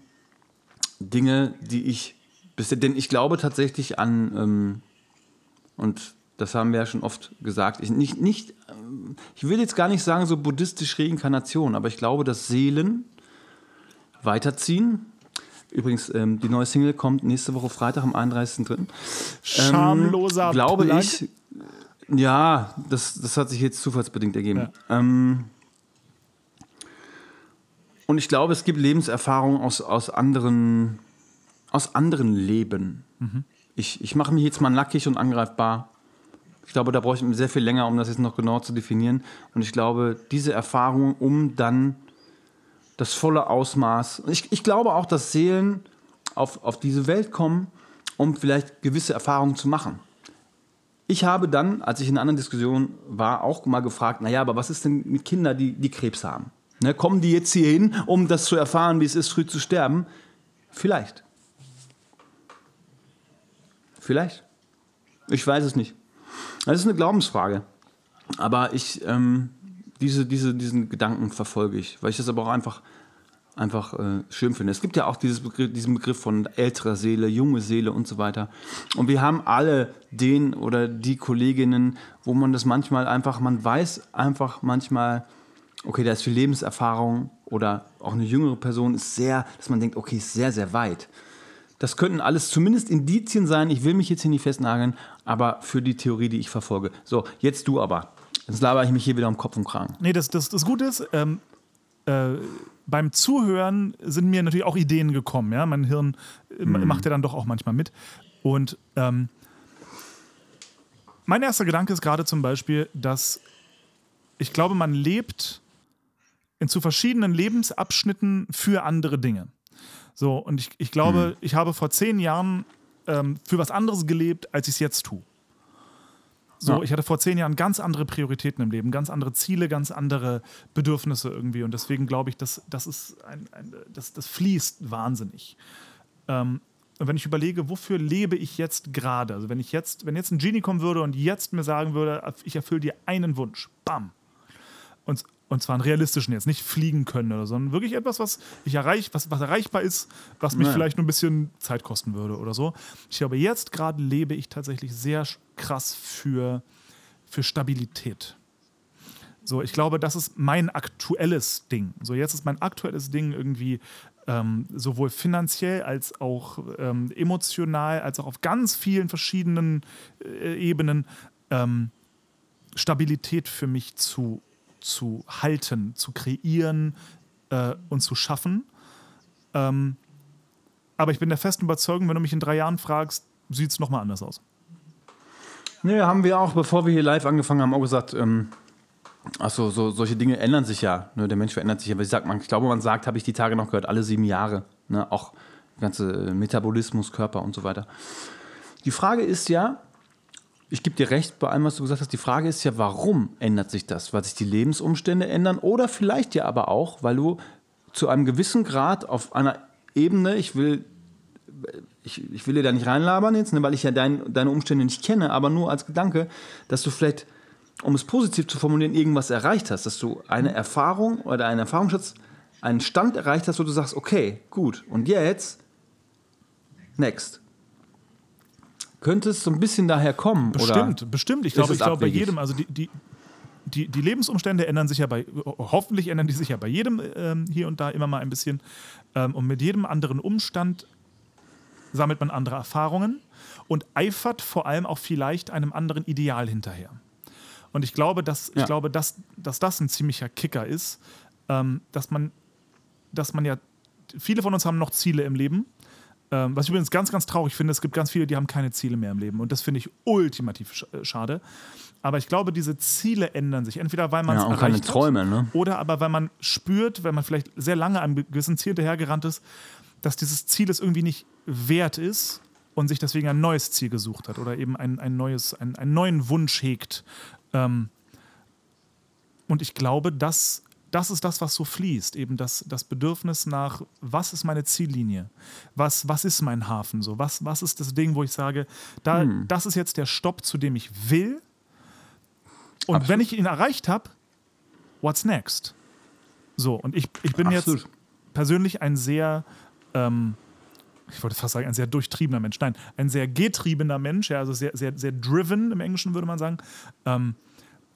Dinge, die ich bisher, denn ich glaube tatsächlich an, ähm, und das haben wir ja schon oft gesagt, ich, nicht, nicht, ähm, ich will jetzt gar nicht sagen so buddhistisch Reinkarnation, aber ich glaube, dass Seelen weiterziehen. Übrigens, ähm, die neue Single kommt nächste Woche Freitag am 31.03. Schamloser Ähm, glaube Plug. ich. Ja, das, das hat sich jetzt zufallsbedingt ergeben. Ähm, und ich glaube, es gibt Lebenserfahrungen aus, aus, anderen, aus anderen Leben. Ich, ich mache mich jetzt mal nackig und angreifbar. Ich glaube, da brauche ich sehr viel länger, um das jetzt noch genau zu definieren. Und ich glaube, diese Erfahrung, um dann das volle Ausmaß. Ich, ich glaube auch, dass Seelen auf, auf diese Welt kommen, um vielleicht gewisse Erfahrungen zu machen. Ich habe dann, als ich in einer anderen Diskussion war, auch mal gefragt, naja, aber was ist denn mit Kindern, die, die Krebs haben? Ne, kommen die jetzt hier hin, um das zu erfahren, wie es ist, früh zu sterben? Vielleicht. Vielleicht. Ich weiß es nicht. Das ist eine Glaubensfrage. Aber ich, ähm, diese, diese, diesen Gedanken verfolge ich, weil ich das aber auch einfach, einfach äh, schön finde. Es gibt ja auch Begriff, diesen Begriff von älterer Seele, junge Seele und so weiter. Und wir haben alle den oder die Kolleginnen, wo man das manchmal einfach, man weiß einfach manchmal, okay, da ist viel Lebenserfahrung oder auch eine jüngere Person ist sehr, dass man denkt, okay, ist sehr, sehr weit. Das könnten alles zumindest Indizien sein. Ich will mich jetzt hier nicht festnageln, aber für die Theorie, die ich verfolge. So, jetzt du aber. Jetzt laber ich mich hier wieder um Kopf und Kragen. Nee, das, das, das Gute ist, ähm, äh, beim Zuhören sind mir natürlich auch Ideen gekommen. Ja? Mein Hirn äh, macht ja dann doch auch manchmal mit. Und ähm, mein erster Gedanke ist gerade zum Beispiel, dass ich glaube, man lebt in zu verschiedenen Lebensabschnitten für andere Dinge. So, und ich, ich glaube, ich habe vor zehn Jahren ähm, für was anderes gelebt, als ich es jetzt tue. So, Ja. ich hatte vor zehn Jahren ganz andere Prioritäten im Leben, ganz andere Ziele, ganz andere Bedürfnisse irgendwie. Und deswegen glaube ich, dass das ist ein, ein das, das fließt wahnsinnig. Ähm, und wenn ich überlege, wofür lebe ich jetzt gerade? Also wenn ich jetzt, wenn jetzt ein Genie kommen würde und jetzt mir sagen würde, ich erfülle dir einen Wunsch, bam. Und, und zwar einen realistischen jetzt, nicht fliegen können oder so, sondern wirklich etwas, was ich erreich, was, was erreichbar ist, was mich Ja. vielleicht nur ein bisschen Zeit kosten würde oder so. Ich glaube, jetzt gerade lebe ich tatsächlich sehr krass für, für Stabilität. So, ich glaube, das ist mein aktuelles Ding. So, jetzt ist mein aktuelles Ding irgendwie ähm, sowohl finanziell als auch ähm, emotional, als auch auf ganz vielen verschiedenen äh, Ebenen ähm, Stabilität für mich zu, zu halten, zu kreieren äh, und zu schaffen. Ähm, aber ich bin der festen Überzeugung, wenn du mich in drei Jahren fragst, sieht es nochmal anders aus. Nee, haben wir auch, bevor wir hier live angefangen haben, auch gesagt, ähm, achso, so, solche Dinge ändern sich ja. Ne? Der Mensch verändert sich ja. Ich, sag, man, ich glaube, man sagt, habe ich die Tage noch gehört, alle sieben Jahre. Ne? Auch ganze Metabolismus, Körper und so weiter. Die Frage ist ja, ich gebe dir recht bei allem, was du gesagt hast. Die Frage ist ja, warum ändert sich das? Weil sich die Lebensumstände ändern oder vielleicht ja aber auch, weil du zu einem gewissen Grad auf einer Ebene, ich will, ich, ich will dir da nicht reinlabern jetzt, ne, weil ich ja dein, deine Umstände nicht kenne, aber nur als Gedanke, dass du vielleicht, um es positiv zu formulieren, irgendwas erreicht hast, dass du eine Erfahrung oder einen Erfahrungsschatz, einen Stand erreicht hast, wo du sagst, okay, gut, und jetzt, next. Könnte es so ein bisschen daher kommen? Bestimmt, oder? bestimmt. Ich glaube, ich glaube bei jedem, also die, die, die, die Lebensumstände ändern sich ja bei, hoffentlich ändern die sich ja bei jedem ähm, hier und da immer mal ein bisschen. Ähm, und mit jedem anderen Umstand sammelt man andere Erfahrungen und eifert vor allem auch vielleicht einem anderen Ideal hinterher. Und ich glaube, dass, ich Ja. glaube dass, dass das ein ziemlicher Kicker ist, ähm, dass, man, dass man ja, viele von uns haben noch Ziele im Leben, Ähm, was ich übrigens ganz, ganz traurig finde, es gibt ganz viele, die haben keine Ziele mehr im Leben. Und das finde ich ultimativ sch äh, schade. Aber ich glaube, diese Ziele ändern sich. Entweder weil man es Ja, und keine erreicht Träume, hat, ne? oder aber weil man spürt, wenn man vielleicht sehr lange einem gewissen Ziel hinterhergerannt ist, dass dieses Ziel es irgendwie nicht wert ist und sich deswegen ein neues Ziel gesucht hat oder eben ein, ein neues, ein, einen neuen Wunsch hegt. Ähm, und ich glaube, dass das ist das, was so fließt. Eben das, das Bedürfnis nach, was ist meine Ziellinie? Was, was ist mein Hafen? So, was, was ist das Ding, wo ich sage, da, Hm. das ist jetzt der Stopp, zu dem ich will. Und wenn ich ihn erreicht habe, what's next? So, und ich, ich bin Absolut. jetzt persönlich ein sehr, ähm, ich wollte fast sagen, ein sehr durchtriebener Mensch. Nein, ein sehr getriebener Mensch, ja, also sehr, sehr, sehr driven im Englischen würde man sagen. Ähm,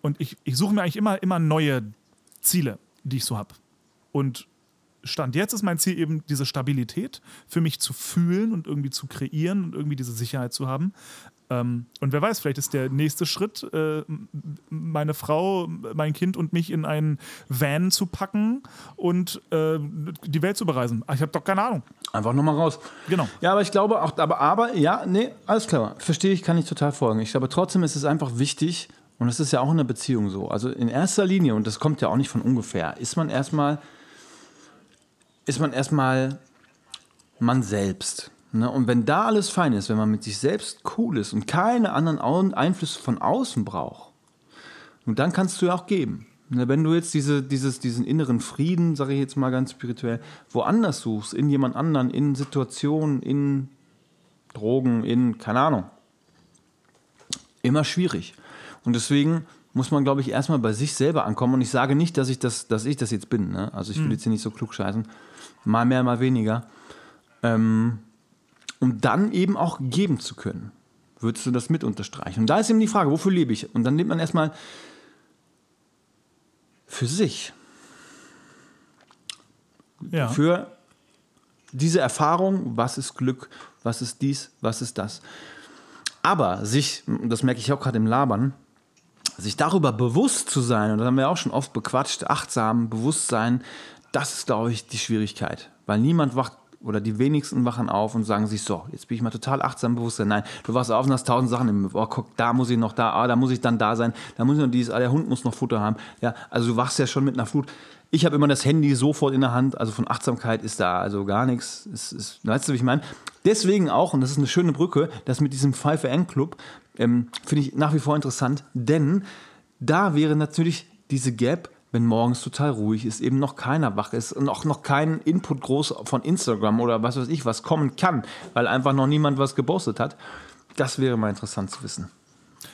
und ich, ich suche mir eigentlich immer, immer neue Ziele, die ich so habe. Und Stand jetzt ist mein Ziel eben diese Stabilität für mich zu fühlen und irgendwie zu kreieren und irgendwie diese Sicherheit zu haben. Ähm, und wer weiß, vielleicht ist der nächste Schritt, äh, meine Frau, mein Kind und mich in einen Van zu packen und äh, die Welt zu bereisen. Ah, Ich habe doch keine Ahnung. Einfach nochmal raus. Genau. Ja, aber ich glaube auch, aber, aber, ja, nee, alles klar. Verstehe ich, kann ich total folgen. Ich glaube trotzdem ist es einfach wichtig, und das ist ja auch in einer Beziehung so. Also in erster Linie, und das kommt ja auch nicht von ungefähr, ist man erstmal, ist man erstmal man selbst. Ne? Und wenn da alles fein ist, wenn man mit sich selbst cool ist und keine anderen Einflüsse von außen braucht, und dann kannst du ja auch geben. Ne, Wenn du jetzt diese, dieses, diesen inneren Frieden, sage ich jetzt mal ganz spirituell, woanders suchst, in jemand anderen, in Situationen, in Drogen, in, keine Ahnung, immer schwierig. Und deswegen muss man, glaube ich, erstmal bei sich selber ankommen. Und ich sage nicht, dass ich das, dass ich das jetzt bin. Ne? Also ich will jetzt hier nicht so klug scheißen. Mal mehr, mal weniger. Ähm, um dann eben auch geben zu können. Würdest du das mit unterstreichen? Und da ist eben die Frage, wofür lebe ich? Und dann lebt man erstmal für sich. Ja. Für diese Erfahrung, was ist Glück, was ist dies, was ist das. Aber sich, und das merke ich auch gerade im Labern, sich darüber bewusst zu sein, und das haben wir auch schon oft bequatscht, achtsam, Bewusstsein, das ist, glaube ich, die Schwierigkeit. Weil niemand wacht, oder die wenigsten wachen auf und sagen sich so, jetzt bin ich mal total achtsam, Bewusstsein. Nein, du wachst auf und hast tausend Sachen im, oh, guck, da muss ich noch da, ah, da muss ich dann da sein, da muss ich noch dies, ah, der Hund muss noch Futter haben. Ja, also du wachst ja schon mit einer Flut. Ich habe immer das Handy sofort in der Hand, also von Achtsamkeit ist da also gar nichts. Es ist, weißt du, wie ich meine? Deswegen auch, und das ist eine schöne Brücke, das mit diesem 5am-Club ähm, finde ich nach wie vor interessant, denn da wäre natürlich diese Gap, wenn morgens total ruhig ist, eben noch keiner wach ist und auch noch kein Input groß von Instagram oder was weiß ich, was kommen kann, weil einfach noch niemand was gepostet hat. Das wäre mal interessant zu wissen.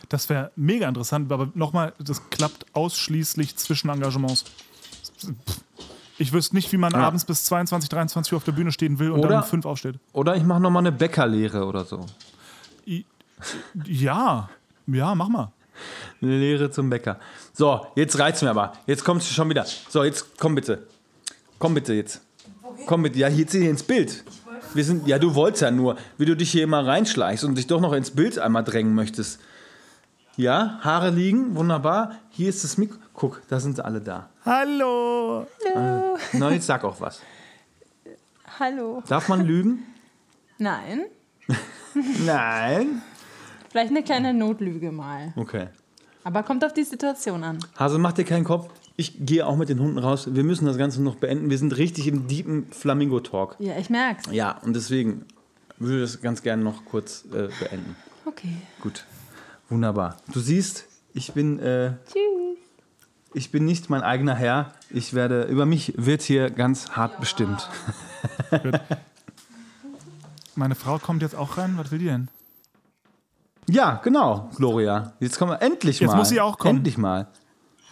Das wäre mega interessant, aber nochmal, das klappt ausschließlich zwischen Engagements. Ich wüsste nicht, wie man Ja. abends bis 22, 23 Uhr auf der Bühne stehen will und Oder- dann um fünf aufsteht. Oder ich mache nochmal eine Bäckerlehre oder so. I- Ja, ja, mach mal. Eine Lehre zum Bäcker. So, jetzt reizt mir aber. Jetzt kommst du schon wieder. So, jetzt komm bitte. Komm bitte jetzt. Komm bitte. Ja, jetzt hier ins Bild. Wir sind, ja, du wolltest ja nur, wie du dich hier immer reinschleichst und dich doch noch ins Bild einmal drängen möchtest. Ja, Haare liegen, wunderbar. Hier ist das Mikro. Guck, da sind sie alle da. Hallo! Na, jetzt sag auch was. Hallo. Darf man lügen? Nein. Nein. Vielleicht eine kleine Notlüge mal. Okay. Aber kommt auf die Situation an. Hase, mach dir keinen Kopf. Ich gehe auch mit den Hunden raus. Wir müssen das Ganze noch beenden. Wir sind richtig im deepen Flamingo-Talk. Ja, ich merk's. Ja, und deswegen würde ich das ganz gerne noch kurz äh, beenden. Okay. Gut. Wunderbar. Du siehst, ich bin, äh, Tschüss. Ich bin nicht mein eigener Herr. Ich werde, über mich wird hier ganz hart bestimmt. Meine Frau kommt jetzt auch rein. Was will die denn? Ja, genau, Gloria. Jetzt kommen wir endlich Jetzt mal. muss sie auch kommen. Endlich mal.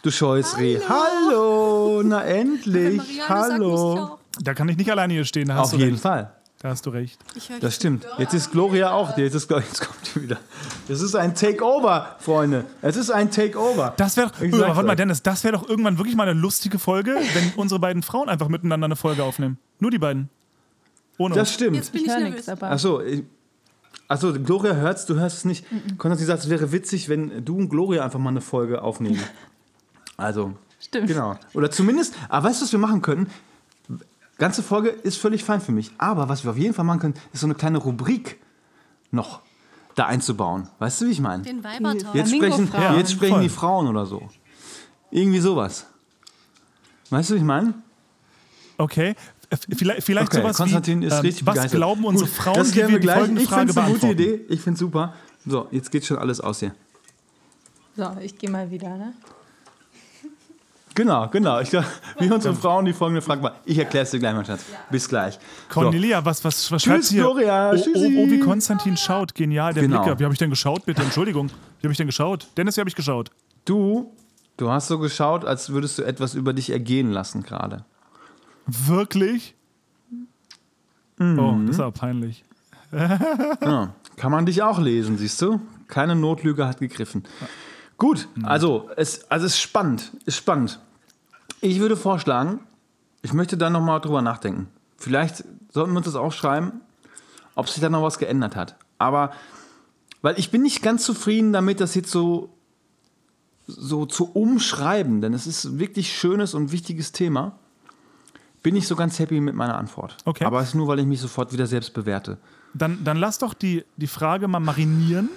Du Scheußreh. Hallo, na endlich. Hallo. Da kann ich nicht alleine hier stehen. Auf du jeden recht. Fall. Da hast du recht. Das stimmt. Jetzt ist Gloria auch. Jetzt, ist, jetzt kommt die wieder. Das ist ein Takeover, Freunde. Es ist ein Takeover. Das wäre doch, warte mal, euch. Dennis, das wäre doch irgendwann wirklich mal eine lustige Folge, wenn unsere beiden Frauen einfach miteinander eine Folge aufnehmen. Nur die beiden. Ohne Das stimmt. Jetzt bin Ich ich höre nervös. nichts, aber. Achso, ich- achso, Gloria hört's, du hörst es nicht. Konstantin sagt, es wäre witzig, wenn du und Gloria einfach mal eine Folge aufnehmen. Also, Stimmt. genau. Oder zumindest, aber weißt du, was wir machen können? Ganze Folge ist völlig fein für mich. Aber was wir auf jeden Fall machen können, ist so eine kleine Rubrik noch da einzubauen. Weißt du, wie ich meine? Den. Jetzt sprechen, Flamingo-Frauen. jetzt sprechen voll. die Frauen oder so. Irgendwie sowas. Weißt du, wie ich meine? Okay. Äh, Vielleicht, vielleicht Okay, sowas Konstantin wie, ist ähm, richtig was begeistert. glauben unsere Gut, Frauen, das die wir die gleich. folgende Ich Frage finde es eine gute? Idee. Ich finde es super. So, jetzt geht schon alles aus hier. So, ich gehe mal wieder, ne? Genau, genau. Ich glaub, wie unsere Frauen die folgende Frage war. Ich erkläre es dir gleich, mein Schatz. Bis gleich. Cornelia, was, was, was Tschüss, hier? Gloria. Oh, oh, oh, wie Konstantin schaut. Genial, der Genau. Blicker. Wie habe ich denn geschaut, bitte? Entschuldigung. Wie habe ich denn geschaut? Dennis, wie habe ich geschaut? Du, du hast so geschaut, als würdest du etwas über dich ergehen lassen gerade. Wirklich? Mhm. Oh, das ist aber peinlich. Ja, kann man dich auch lesen, siehst du? Keine Notlüge hat gegriffen. Gut, also es, also es ist spannend, ist spannend. Ich würde vorschlagen, ich möchte da nochmal drüber nachdenken. Vielleicht sollten wir uns das aufschreiben, ob sich da noch was geändert hat. Aber, weil ich bin nicht ganz zufrieden damit, das jetzt so, so zu umschreiben, denn es ist ein wirklich schönes und wichtiges Thema. Bin ich so ganz happy mit meiner Antwort. Okay. Aber es ist nur, weil ich mich sofort wieder selbst bewerte. Dann, dann lass doch die, die Frage mal marinieren.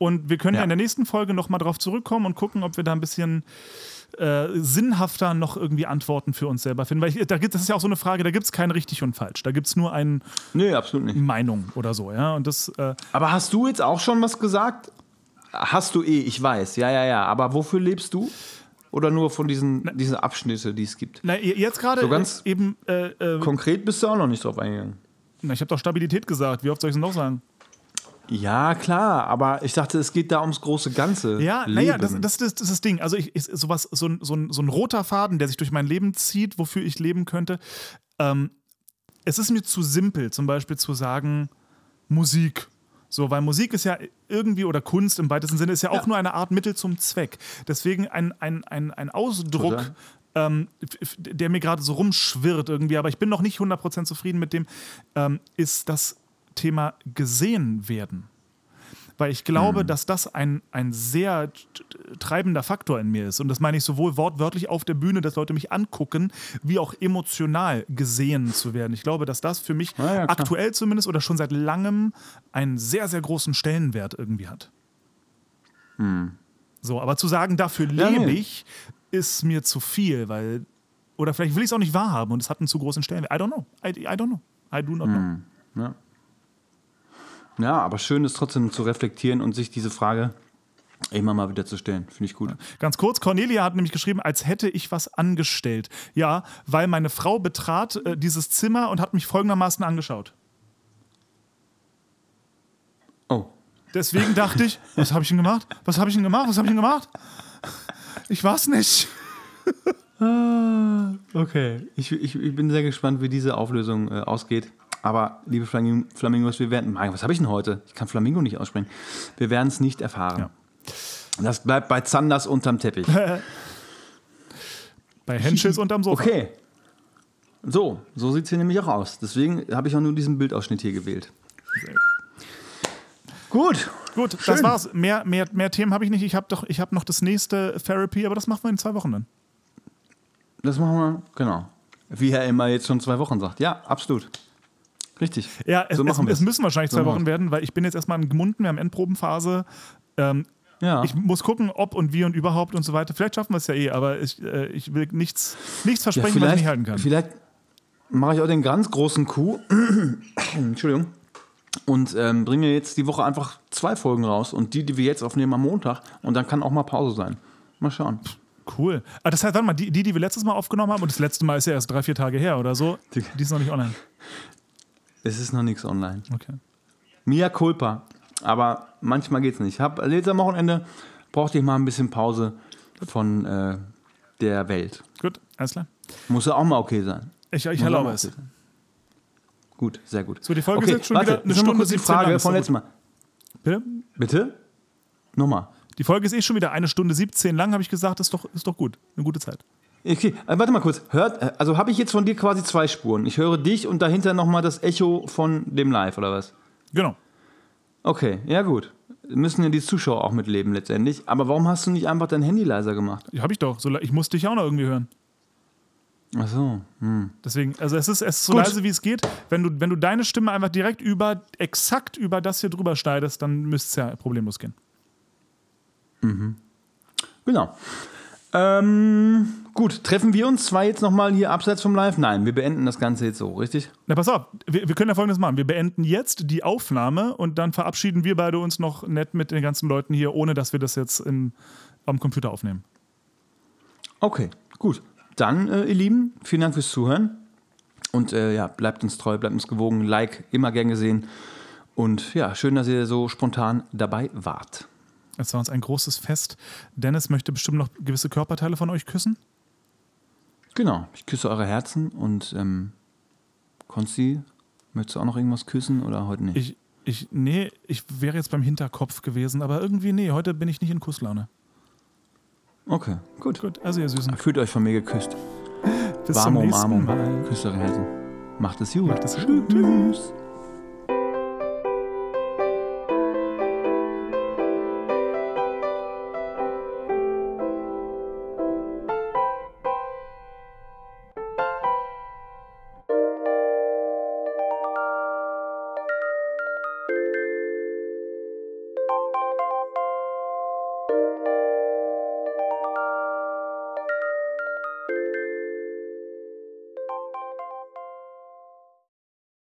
Und wir können ja, Ja. in der nächsten Folge nochmal drauf zurückkommen und gucken, ob wir da ein bisschen äh, sinnhafter noch irgendwie Antworten für uns selber finden. Weil ich, da gibt, das ist ja auch so eine Frage, da gibt es kein richtig und falsch. Da gibt es nur eine Nee. Meinung oder so. Ja? Und das, äh, Aber hast du jetzt auch schon was gesagt? Hast du eh, ich weiß, ja, ja, ja. Aber wofür lebst du? Oder nur von diesen, diesen Abschnitte, die es gibt? na, jetzt gerade So ganz- äh, eben, äh, äh, Konkret bist du auch noch nicht drauf eingegangen. na, ich habe doch Stabilität gesagt. Wie oft soll ich es noch sagen? Ja, klar, aber ich dachte, es geht da ums große Ganze. Ja, naja, das, das, das, das ist das Ding. Also ich, ich, sowas, so, ein, so, ein, so ein roter Faden, der sich durch mein Leben zieht, wofür ich leben könnte. Ähm, es ist mir zu simpel, zum Beispiel zu sagen, Musik. So, weil Musik ist ja irgendwie, oder Kunst im weitesten Sinne, ist ja auch nur eine Art Mittel zum Zweck. Deswegen ein, ein, ein, ein Ausdruck, ähm, der mir gerade so rumschwirrt irgendwie, aber ich bin noch nicht 100% zufrieden mit dem, ähm, ist das Thema gesehen werden. Weil ich glaube, dass das ein, ein sehr treibender Faktor in mir ist. Und das meine ich sowohl wortwörtlich auf der Bühne, dass Leute mich angucken, wie auch emotional gesehen zu werden. Ich glaube, dass das für mich Ja, ja, aktuell zumindest oder schon seit langem einen sehr, sehr großen Stellenwert irgendwie hat. So, aber zu sagen, dafür. Ja, lebe nee. ich, ist mir zu viel, weil. Oder vielleicht will ich es auch nicht wahrhaben und es hat einen zu großen Stellenwert. I don't know. I, I don't know. I do not know. Ja. Ja, aber schön ist trotzdem zu reflektieren und sich diese Frage immer mal wieder zu stellen. Finde ich gut. Ganz kurz, Cornelia hat nämlich geschrieben, als hätte ich was angestellt. Ja, weil meine Frau betrat äh, dieses Zimmer und hat mich folgendermaßen angeschaut. Oh. Deswegen dachte ich, was habe ich denn gemacht? Was habe ich denn gemacht? Was habe ich denn gemacht? Ich war's nicht. Okay. Ich, ich, ich bin sehr gespannt, wie diese Auflösung äh, ausgeht. Aber, liebe Flaming- Flamingos, wir werden. Mein, was habe ich denn heute? Ich kann Flamingo nicht aussprechen. Wir werden es nicht erfahren. Ja. Das bleibt bei Zanders unterm Teppich. Bei Henschels unterm Sofa. Okay. So, so sieht es hier nämlich auch aus. Deswegen habe ich auch nur diesen Bildausschnitt hier gewählt. Gut. Gut, das Schön. war's. Mehr, mehr, mehr Themen habe ich nicht. Ich habe doch, ich habe noch das nächste Therapy, aber das machen wir in zwei Wochen dann. Das machen wir, genau. Wie er immer jetzt schon zwei Wochen sagt. Ja, absolut. Richtig. Ja, es, so es, es müssen wahrscheinlich So zwei Wochen werden, weil ich bin jetzt erstmal gemunden, wir haben Endprobenphase. Ähm, Ja. Ich muss gucken, ob und wie und überhaupt und so weiter. Vielleicht schaffen wir es ja eh, aber ich, äh, ich will nichts, nichts ja, versprechen, was ich nicht halten kann. vielleicht mache ich auch den ganz großen Coup. Entschuldigung. Und ähm, bringe jetzt die Woche einfach zwei Folgen raus und die, die wir jetzt aufnehmen am Montag. Und dann kann auch mal Pause sein. Mal schauen. Cool. Ah, das heißt, warte mal, die, die, die wir letztes Mal aufgenommen haben, und das letzte Mal ist ja erst drei, vier Tage her oder so, Die- die ist noch nicht online. Es ist noch nichts online. Okay. Mia culpa. Aber manchmal geht's nicht. Hab, also jetzt am Wochenende brauchte ich mal ein bisschen Pause von äh, der Welt. Gut, alles klar. Muss ja auch mal okay sein. Ich, ich erlaube es. okay. Gut, sehr gut. So, die Folge okay, ist jetzt schon warte, wieder eine Stunde kurz die 17 lang, Frage ist von letztem Mal. Bitte? Bitte? Nochmal. Die Folge ist eh schon wieder eine Stunde 17 lang, habe ich gesagt, ist doch, ist doch gut. Eine gute Zeit. Okay, äh, warte mal kurz. Hört, äh, also habe ich jetzt von dir quasi zwei Spuren. Ich höre dich und dahinter nochmal das Echo von dem Live, oder was? Genau. Okay, ja gut. Müssen ja die Zuschauer auch mitleben letztendlich. Aber warum hast du nicht einfach dein Handy leiser gemacht? Habe ich doch. So, ich muss dich auch noch irgendwie hören. Ach so. Hm. Deswegen, also es ist, es ist so Gut. leise, wie es geht. Wenn du, wenn du deine Stimme einfach direkt über, exakt über das hier drüber schneidest, dann müsste es ja problemlos gehen. Genau. Ähm, gut, treffen wir uns zwei jetzt nochmal hier abseits vom Live? Nein, wir beenden das Ganze jetzt so, richtig? Na, pass auf, wir, wir können ja folgendes machen. Wir beenden jetzt die Aufnahme und dann verabschieden wir beide uns noch nett mit den ganzen Leuten hier, ohne dass wir das jetzt im, am Computer aufnehmen. Okay, gut. Dann, äh, ihr Lieben, vielen Dank fürs Zuhören. Und äh, ja, bleibt uns treu, bleibt uns gewogen. Like, immer gern gesehen. Und ja, schön, dass ihr so spontan dabei wart. Es war uns ein großes Fest. Dennis möchte bestimmt noch gewisse Körperteile von euch küssen. Genau, ich küsse eure Herzen und ähm, Konsti, möchtest du auch noch irgendwas küssen oder heute nicht? Ich, ich, nee, ich wäre jetzt beim Hinterkopf gewesen, aber irgendwie, nee, heute bin ich nicht in Kusslaune. okay, gut. Gut, also ihr Süßen. Fühlt euch von mir geküsst. Bis Warme zum nächsten Umarmung. Mal. Küsst eure Herzen. Macht es gut. Macht es gut. Tschüss.